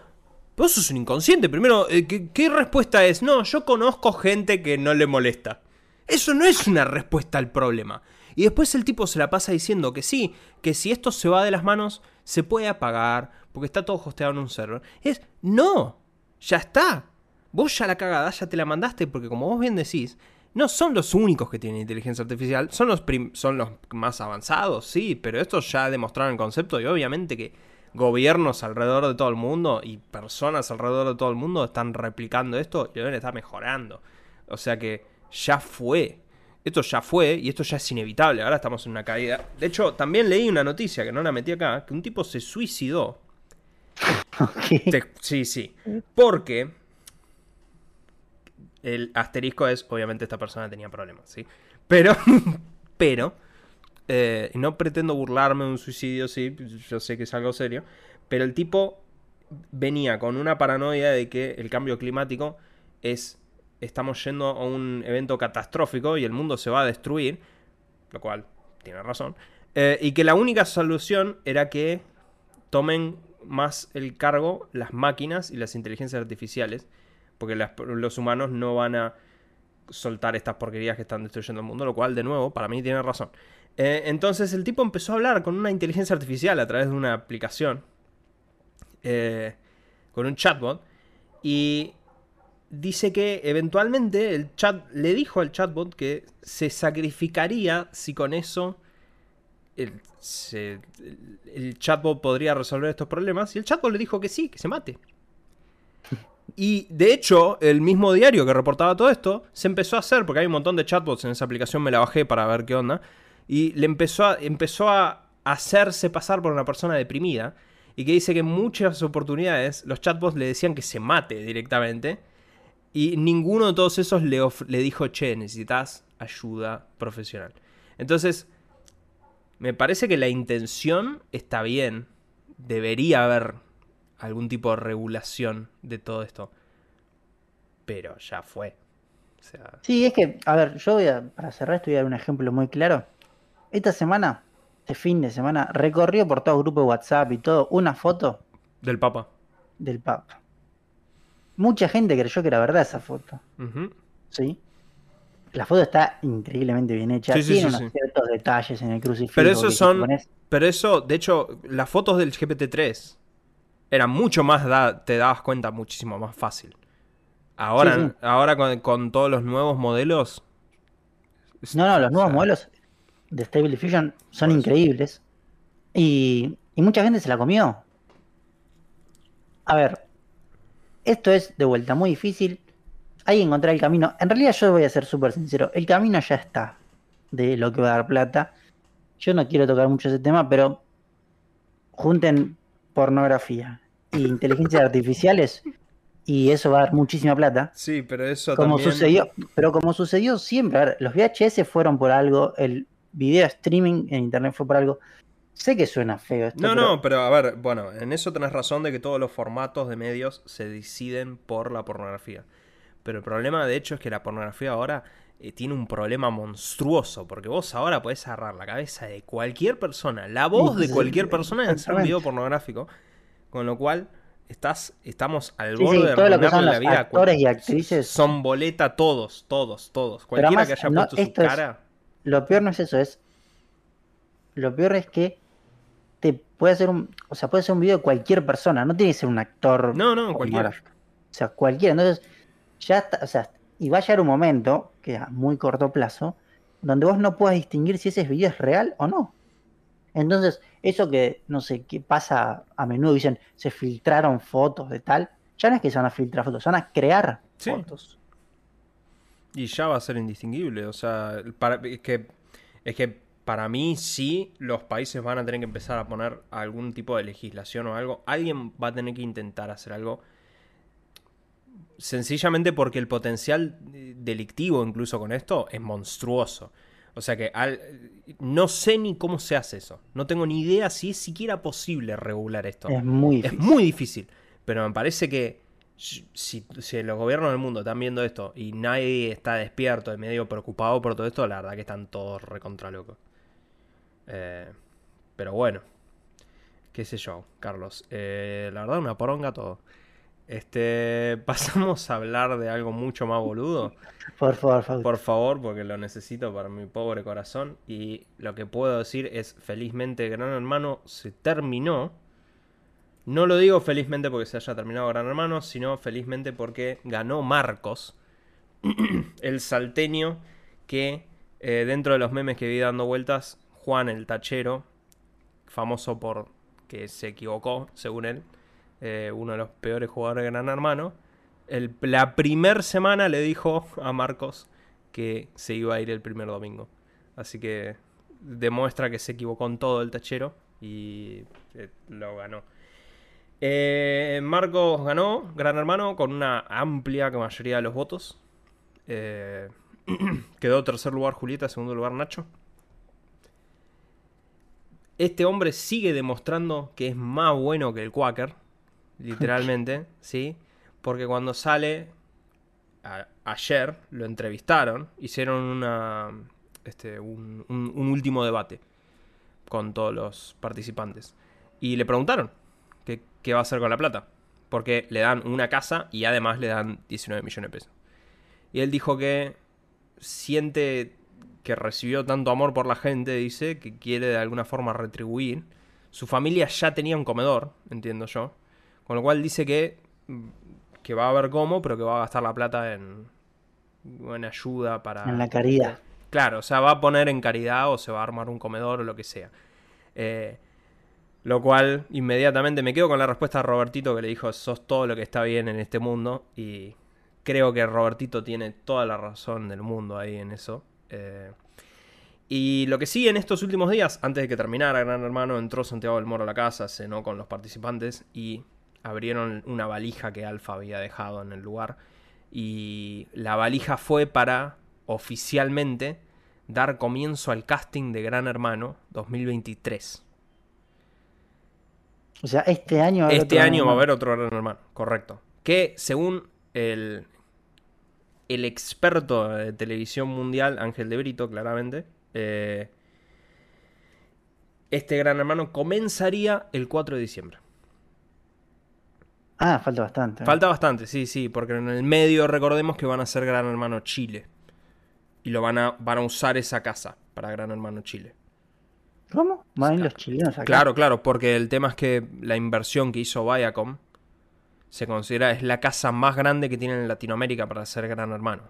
pero eso es un inconsciente. Primero, eh, ¿qué, respuesta es? No, yo conozco gente que no le molesta. Eso no es una respuesta al problema. Y después el tipo se la pasa diciendo que sí, que si esto se va de las manos, se puede apagar, porque está todo hosteado en un server. Es, no, ya está. Vos ya la cagada, ya te la mandaste, porque como vos bien decís, no son los únicos que tienen inteligencia artificial, son los, son los más avanzados, sí, pero estos ya demostraron el concepto y obviamente que gobiernos alrededor de todo el mundo y personas alrededor de todo el mundo están replicando esto y deben estar mejorando. O sea que ya fue. Esto ya fue y esto ya es inevitable. Ahora estamos en una caída. De hecho, también leí una noticia que no la metí acá, que un tipo se suicidó. sí, sí. Porque el asterisco es, obviamente esta persona tenía problemas, ¿sí? Pero, pero, eh, no pretendo burlarme de un suicidio, sí, yo sé que es algo serio, pero el tipo venía con una paranoia de que el cambio climático es, estamos yendo a un evento catastrófico y el mundo se va a destruir, lo cual tiene razón, eh, y que la única solución era que tomen más el cargo las máquinas y las inteligencias artificiales, porque los humanos no van a soltar estas porquerías que están destruyendo el mundo, lo cual, de nuevo, para mí tiene razón. Eh, entonces el tipo empezó a hablar con una inteligencia artificial a través de una aplicación, eh, con un chatbot, y dice que eventualmente el chat le dijo al chatbot que se sacrificaría si con eso el, el, chatbot podría resolver estos problemas, y el chatbot le dijo que sí, que se mate. Y de hecho, el mismo diario que reportaba todo esto se empezó a hacer, porque hay un montón de chatbots en esa aplicación, me la bajé para ver qué onda y le empezó a, empezó a hacerse pasar por una persona deprimida y que dice que en muchas oportunidades los chatbots le decían que se mate directamente y ninguno de todos esos le, le dijo, che, necesitas ayuda profesional. Entonces, me parece que la intención está bien, debería haber algún tipo de regulación de todo esto, pero ya fue. Sí, es que, a ver, yo voy a, para cerrar esto voy a dar un ejemplo muy claro. Esta semana, este fin de semana, recorrió por todo el grupo de WhatsApp y todo una foto. Del Papa. Del Papa. Mucha gente creyó que era verdad esa foto. ¿Sí? La foto está increíblemente bien hecha. Tiene unos ciertos detalles en el crucifijo. Pero eso son. Pero eso, de hecho, las fotos del GPT-3 eran mucho más. te dabas cuenta muchísimo más fácil. Ahora, ahora con, con, todos los nuevos modelos. No, no, los nuevos modelos de Stable Diffusion son increíbles. Y, y mucha gente se la comió. A ver, esto es de vuelta muy difícil. Hay que encontrar el camino. En realidad yo voy a ser súper sincero. El camino ya está de lo que va a dar plata. Yo no quiero tocar mucho ese tema, pero junten pornografía e inteligencias artificiales y eso va a dar muchísima plata. Sí, pero eso como sucedió, pero como sucedió siempre, a ver, los VHS fueron por algo, el video streaming en internet fue por algo. Sé que suena feo esto. No, no, pero a ver, bueno, en eso tenés razón de que todos los formatos de medios se deciden por la pornografía. Pero el problema, de hecho, es que la pornografía ahora eh, tiene un problema monstruoso. Porque vos ahora podés agarrar la cabeza de cualquier persona, la voz de cualquier persona en hacer un video pornográfico. Con lo cual, estás, estamos al borde de arruinarle la vida. Actores y actrices. Son boleta todos, todos, todos. Cualquiera que haya puesto su cara lo peor no es eso, es. Lo peor es que te puede hacer un. O sea, puede ser un video de cualquier persona, no tiene que ser un actor. No, no, cualquiera. O sea, cualquiera. Entonces, ya está, o sea, y va a llegar un momento, que a muy corto plazo, donde vos no puedas distinguir si ese video es real o no. Entonces, eso que, no sé, que pasa a menudo, dicen, se filtraron fotos de tal, ya no es que se van a filtrar fotos, se van a crear Sí. fotos. Y ya va a ser indistinguible. O sea, para- es, que, es que para mí sí los países van a tener que empezar a poner algún tipo de legislación o algo. Alguien va a tener que intentar hacer algo. Sencillamente porque el potencial eh, delictivo incluso con esto es monstruoso. O sea que al- no sé ni cómo se hace eso. No tengo ni idea si es siquiera posible regular esto. Es muy Es difícil. muy difícil. Pero me parece que si, si los gobiernos del mundo están viendo esto y nadie está despierto y medio preocupado por todo esto, la verdad que están todos recontra locos. Eh, pero bueno, qué sé yo, Carlos. Eh, la verdad, una poronga todo. Este, pasamos a hablar de algo mucho más boludo. Por favor, Fausto. Por favor, porque lo necesito para mi pobre corazón. Y lo que puedo decir es, felizmente Gran Hermano se terminó. No lo digo felizmente porque se haya terminado Gran Hermano, sino felizmente porque ganó Marcos, el salteño que eh, dentro de los memes que vi dando vueltas, Juan el Tachero, famoso por que se equivocó, según él, eh, uno de los peores jugadores de Gran Hermano, la primer semana le dijo a Marcos que se iba a ir el primer domingo. Así que demuestra que se equivocó en todo el tachero y eh, lo ganó. Eh, Marcos ganó, Gran Hermano, con una amplia mayoría de los votos. Eh, quedó tercer lugar Julieta, segundo lugar Nacho. Este hombre sigue demostrando que es más bueno que el Quaker, literalmente, ¿sí? Porque cuando sale, a- ayer lo entrevistaron, hicieron una, este, un, un- un último debate con todos los participantes. Y le preguntaron qué, qué va a hacer con la plata. Porque le dan una casa y además le dan 19 millones de pesos. Y él dijo que siente que recibió tanto amor por la gente, dice, que quiere de alguna forma retribuir. Su familia ya tenía un comedor, entiendo yo. Con lo cual dice que, mm, que va a ver cómo, pero que va a gastar la plata en, en ayuda para... En la caridad. Claro, o sea, va a poner en caridad o se va a armar un comedor o lo que sea. Eh, lo cual, inmediatamente me quedo con la respuesta de Robertito que le dijo, sos todo lo que está bien en este mundo. Y creo que Robertito tiene toda la razón del mundo ahí en eso. Eh, y lo que sí, en estos últimos días, antes de que terminara Gran Hermano, entró Santiago del Moro a la casa, cenó con los participantes y abrieron una valija que Alfa había dejado en el lugar. Y la valija fue para oficialmente dar comienzo al casting de Gran Hermano 2023. O sea, este año. va a haber Este otro año va a haber otro Gran Hermano, correcto. Que según el, el experto de televisión mundial, Ángel de Brito, claramente, eh, este Gran Hermano comenzaría el 4 de diciembre. Ah, falta bastante. Falta bastante, sí, sí, porque en el medio recordemos que van a ser Gran Hermano Chile. Y lo van a, van a usar esa casa para Gran Hermano Chile. ¿Cómo? ¿Van a ir los chilenos acá? Claro, claro, porque el tema es que la inversión que hizo Viacom se considera es la casa más grande que tienen en Latinoamérica para ser Gran Hermano.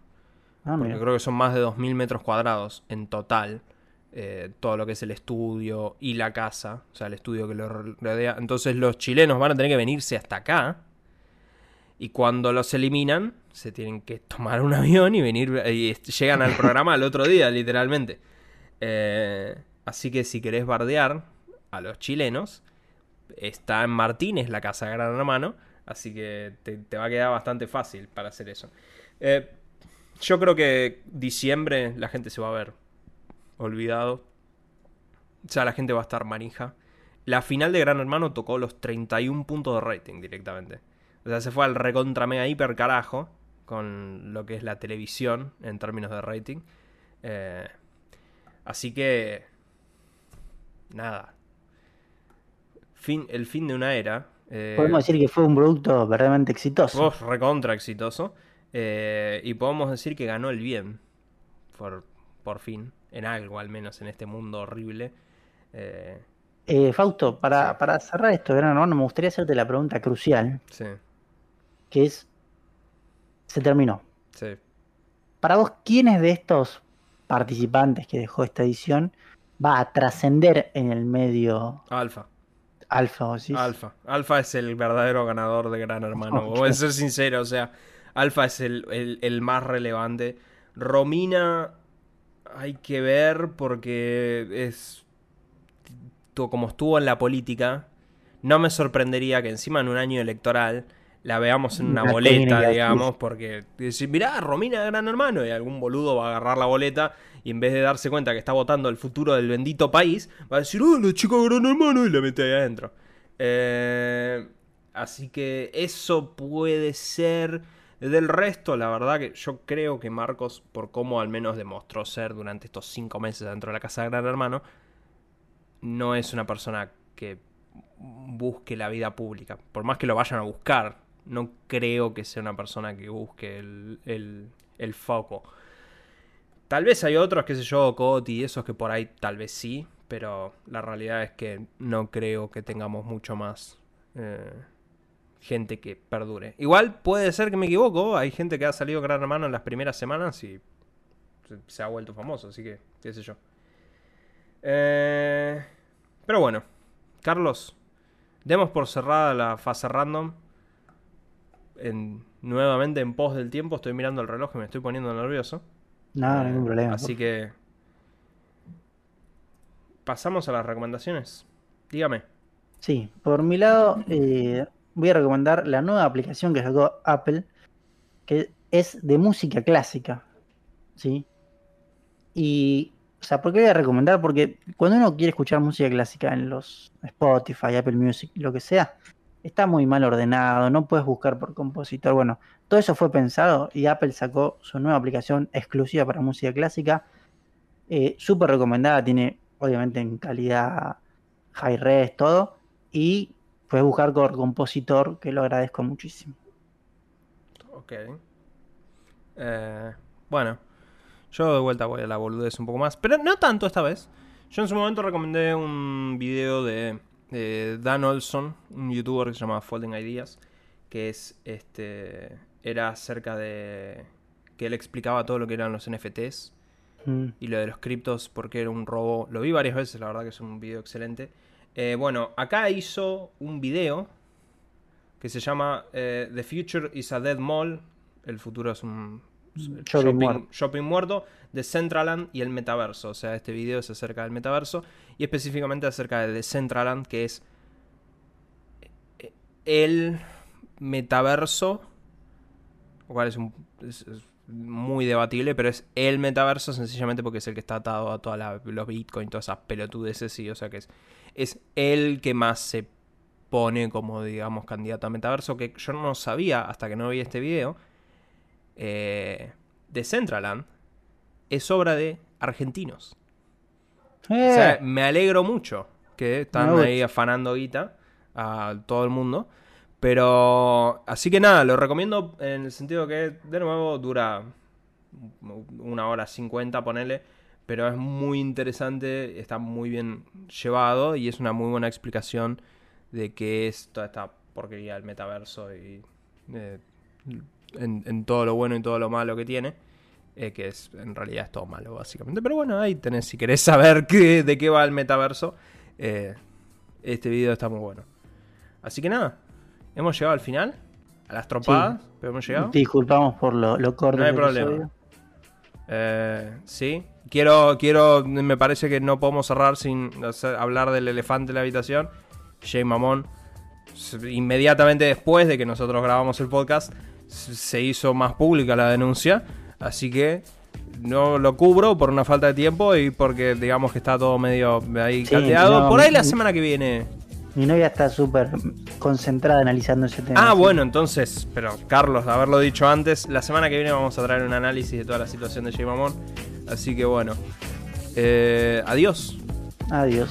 Ah, Porque creo que son más de 2.000 metros cuadrados en total. eh, todo lo que es el estudio y la casa, o sea, el estudio que lo rodea. Entonces los chilenos van a tener que venirse hasta acá. Y cuando los eliminan, se tienen que tomar un avión y venir. Y llegan al programa al otro día, literalmente. Eh, así que si querés bardear a los chilenos, está en Martínez, la casa de Gran Hermano. Así que te, va a quedar bastante fácil para hacer eso. Eh, yo creo que diciembre la gente se va a ver olvidado. O sea, la gente va a estar manija. La final de Gran Hermano tocó los 31 puntos de rating directamente. O sea, se fue al recontra mega hiper carajo con lo que es la televisión en términos de rating. Eh, así que... Nada. Fin, el fin de una era. eh, Podemos decir que fue un producto verdaderamente exitoso. Uf, recontra exitoso. Eh, y podemos decir que ganó el bien. Por, por fin. En algo, al menos en este mundo horrible. Eh, Eh, Fausto, para, Sí. para cerrar esto, gran hermano, me gustaría hacerte la pregunta crucial, sí. que es se terminó. Sí. Para vos, ¿quiénes de estos participantes que dejó esta edición va a trascender en el medio Alfa. alfa? o decís? Alfa. Alfa es el verdadero ganador de Gran Hermano. Voy a ser sincero, o sea, Alfa es el, el- el más relevante. Romina hay que ver porque es como estuvo en la política. No me sorprendería que encima en un año electoral la veamos en una boleta, digamos, porque decir, mirá, Romina Gran Hermano, y algún boludo va a agarrar la boleta y en vez de darse cuenta que está votando el futuro del bendito país, va a decir, oh, la chica Gran Hermano, y la mete ahí adentro. Eh, así que eso puede ser. Del resto, la verdad que yo creo que Marcos, por cómo al menos demostró ser durante estos cinco meses dentro de la casa de Gran Hermano, no es una persona que busque la vida pública. Por más que lo vayan a buscar, no creo que sea una persona que busque el, el- el foco. Tal vez hay otros, qué sé yo, Coti esos que por ahí tal vez sí, pero la realidad es que no creo que tengamos mucho más eh, gente que perdure. Igual puede ser que me equivoco, hay gente que ha salido Gran Hermano en las primeras semanas y se- se ha vuelto famoso, así que qué sé yo. Eh, pero bueno, Carlos, demos por cerrada la fase random. En, nuevamente en pos del tiempo, estoy mirando el reloj y me estoy poniendo nervioso. No, Eh, ningún problema. Así que. Pasamos a las recomendaciones. Dígame. Sí, por mi lado eh, voy a recomendar la nueva aplicación que sacó Apple, que es de música clásica, ¿sí? Y, o sea, ¿por qué voy a recomendar? Porque cuando uno quiere escuchar música clásica en los Spotify, Apple Music, lo que sea, está muy mal ordenado, no puedes buscar por compositor. Bueno, todo eso fue pensado y Apple sacó su nueva aplicación exclusiva para música clásica, eh, súper recomendada, tiene obviamente en calidad high res, todo, y puedes buscar por compositor, que lo agradezco muchísimo. Ok. Eh, bueno, yo de vuelta voy a la boludez un poco más, pero no tanto esta vez. Yo en su momento recomendé un video de, de Dan Olson, un youtuber que se llama Folding Ideas, que es este era acerca de que él explicaba todo lo que eran los NFTs Mm, y lo de los criptos porque era un robo. Lo vi varias veces, la verdad que es un video excelente. Eh, bueno, acá hizo un video que se llama eh, The Future is a Dead Mall. El futuro es un Shopping shopping, muerto. shopping muerto de Centraland y el metaverso. O sea, este video es acerca del metaverso y específicamente acerca de Decentraland, que es eh, el metaverso, lo cual es, un- es- es muy debatible, pero es el metaverso sencillamente porque es el que está atado a todos los bitcoins, todas esas pelotudeces, sí, o sea que es, es el que más se pone como, digamos, candidato a metaverso, que yo no sabía hasta que no vi este video. Eh, Decentraland es obra de argentinos. O sea, Eh, me alegro mucho que están ahí afanando guita a todo el mundo. Pero, así que nada, lo recomiendo en el sentido que, de nuevo, dura una hora cincuenta, ponele. Pero es muy interesante, está muy bien llevado y es una muy buena explicación de qué es toda esta porquería del metaverso y eh, en, en todo lo bueno y todo lo malo que tiene. eh, que es en realidad es todo malo, básicamente. Pero bueno, ahí tenés, si querés saber qué, de qué va el metaverso, eh, este video está muy bueno. Así que nada, hemos llegado al final, a las trompadas, pero hemos llegado. disculpamos por lo, lo corto No hay problema. Eh, sí, quiero, quiero, me parece que no podemos cerrar sin hacer- hablar del elefante en la habitación. Jay Mamón, inmediatamente después de que nosotros grabamos el podcast, se hizo más pública la denuncia. Así que no lo cubro por una falta de tiempo y porque digamos que está todo medio ahí Sí, no, por ahí la semana que viene. Mi novia está súper concentrada analizando ese tema. Ah, bueno, entonces, pero Carlos, haberlo dicho antes, la semana que viene vamos a traer un análisis de toda la situación de Jay Mamón. Así que bueno, eh, adiós. Adiós.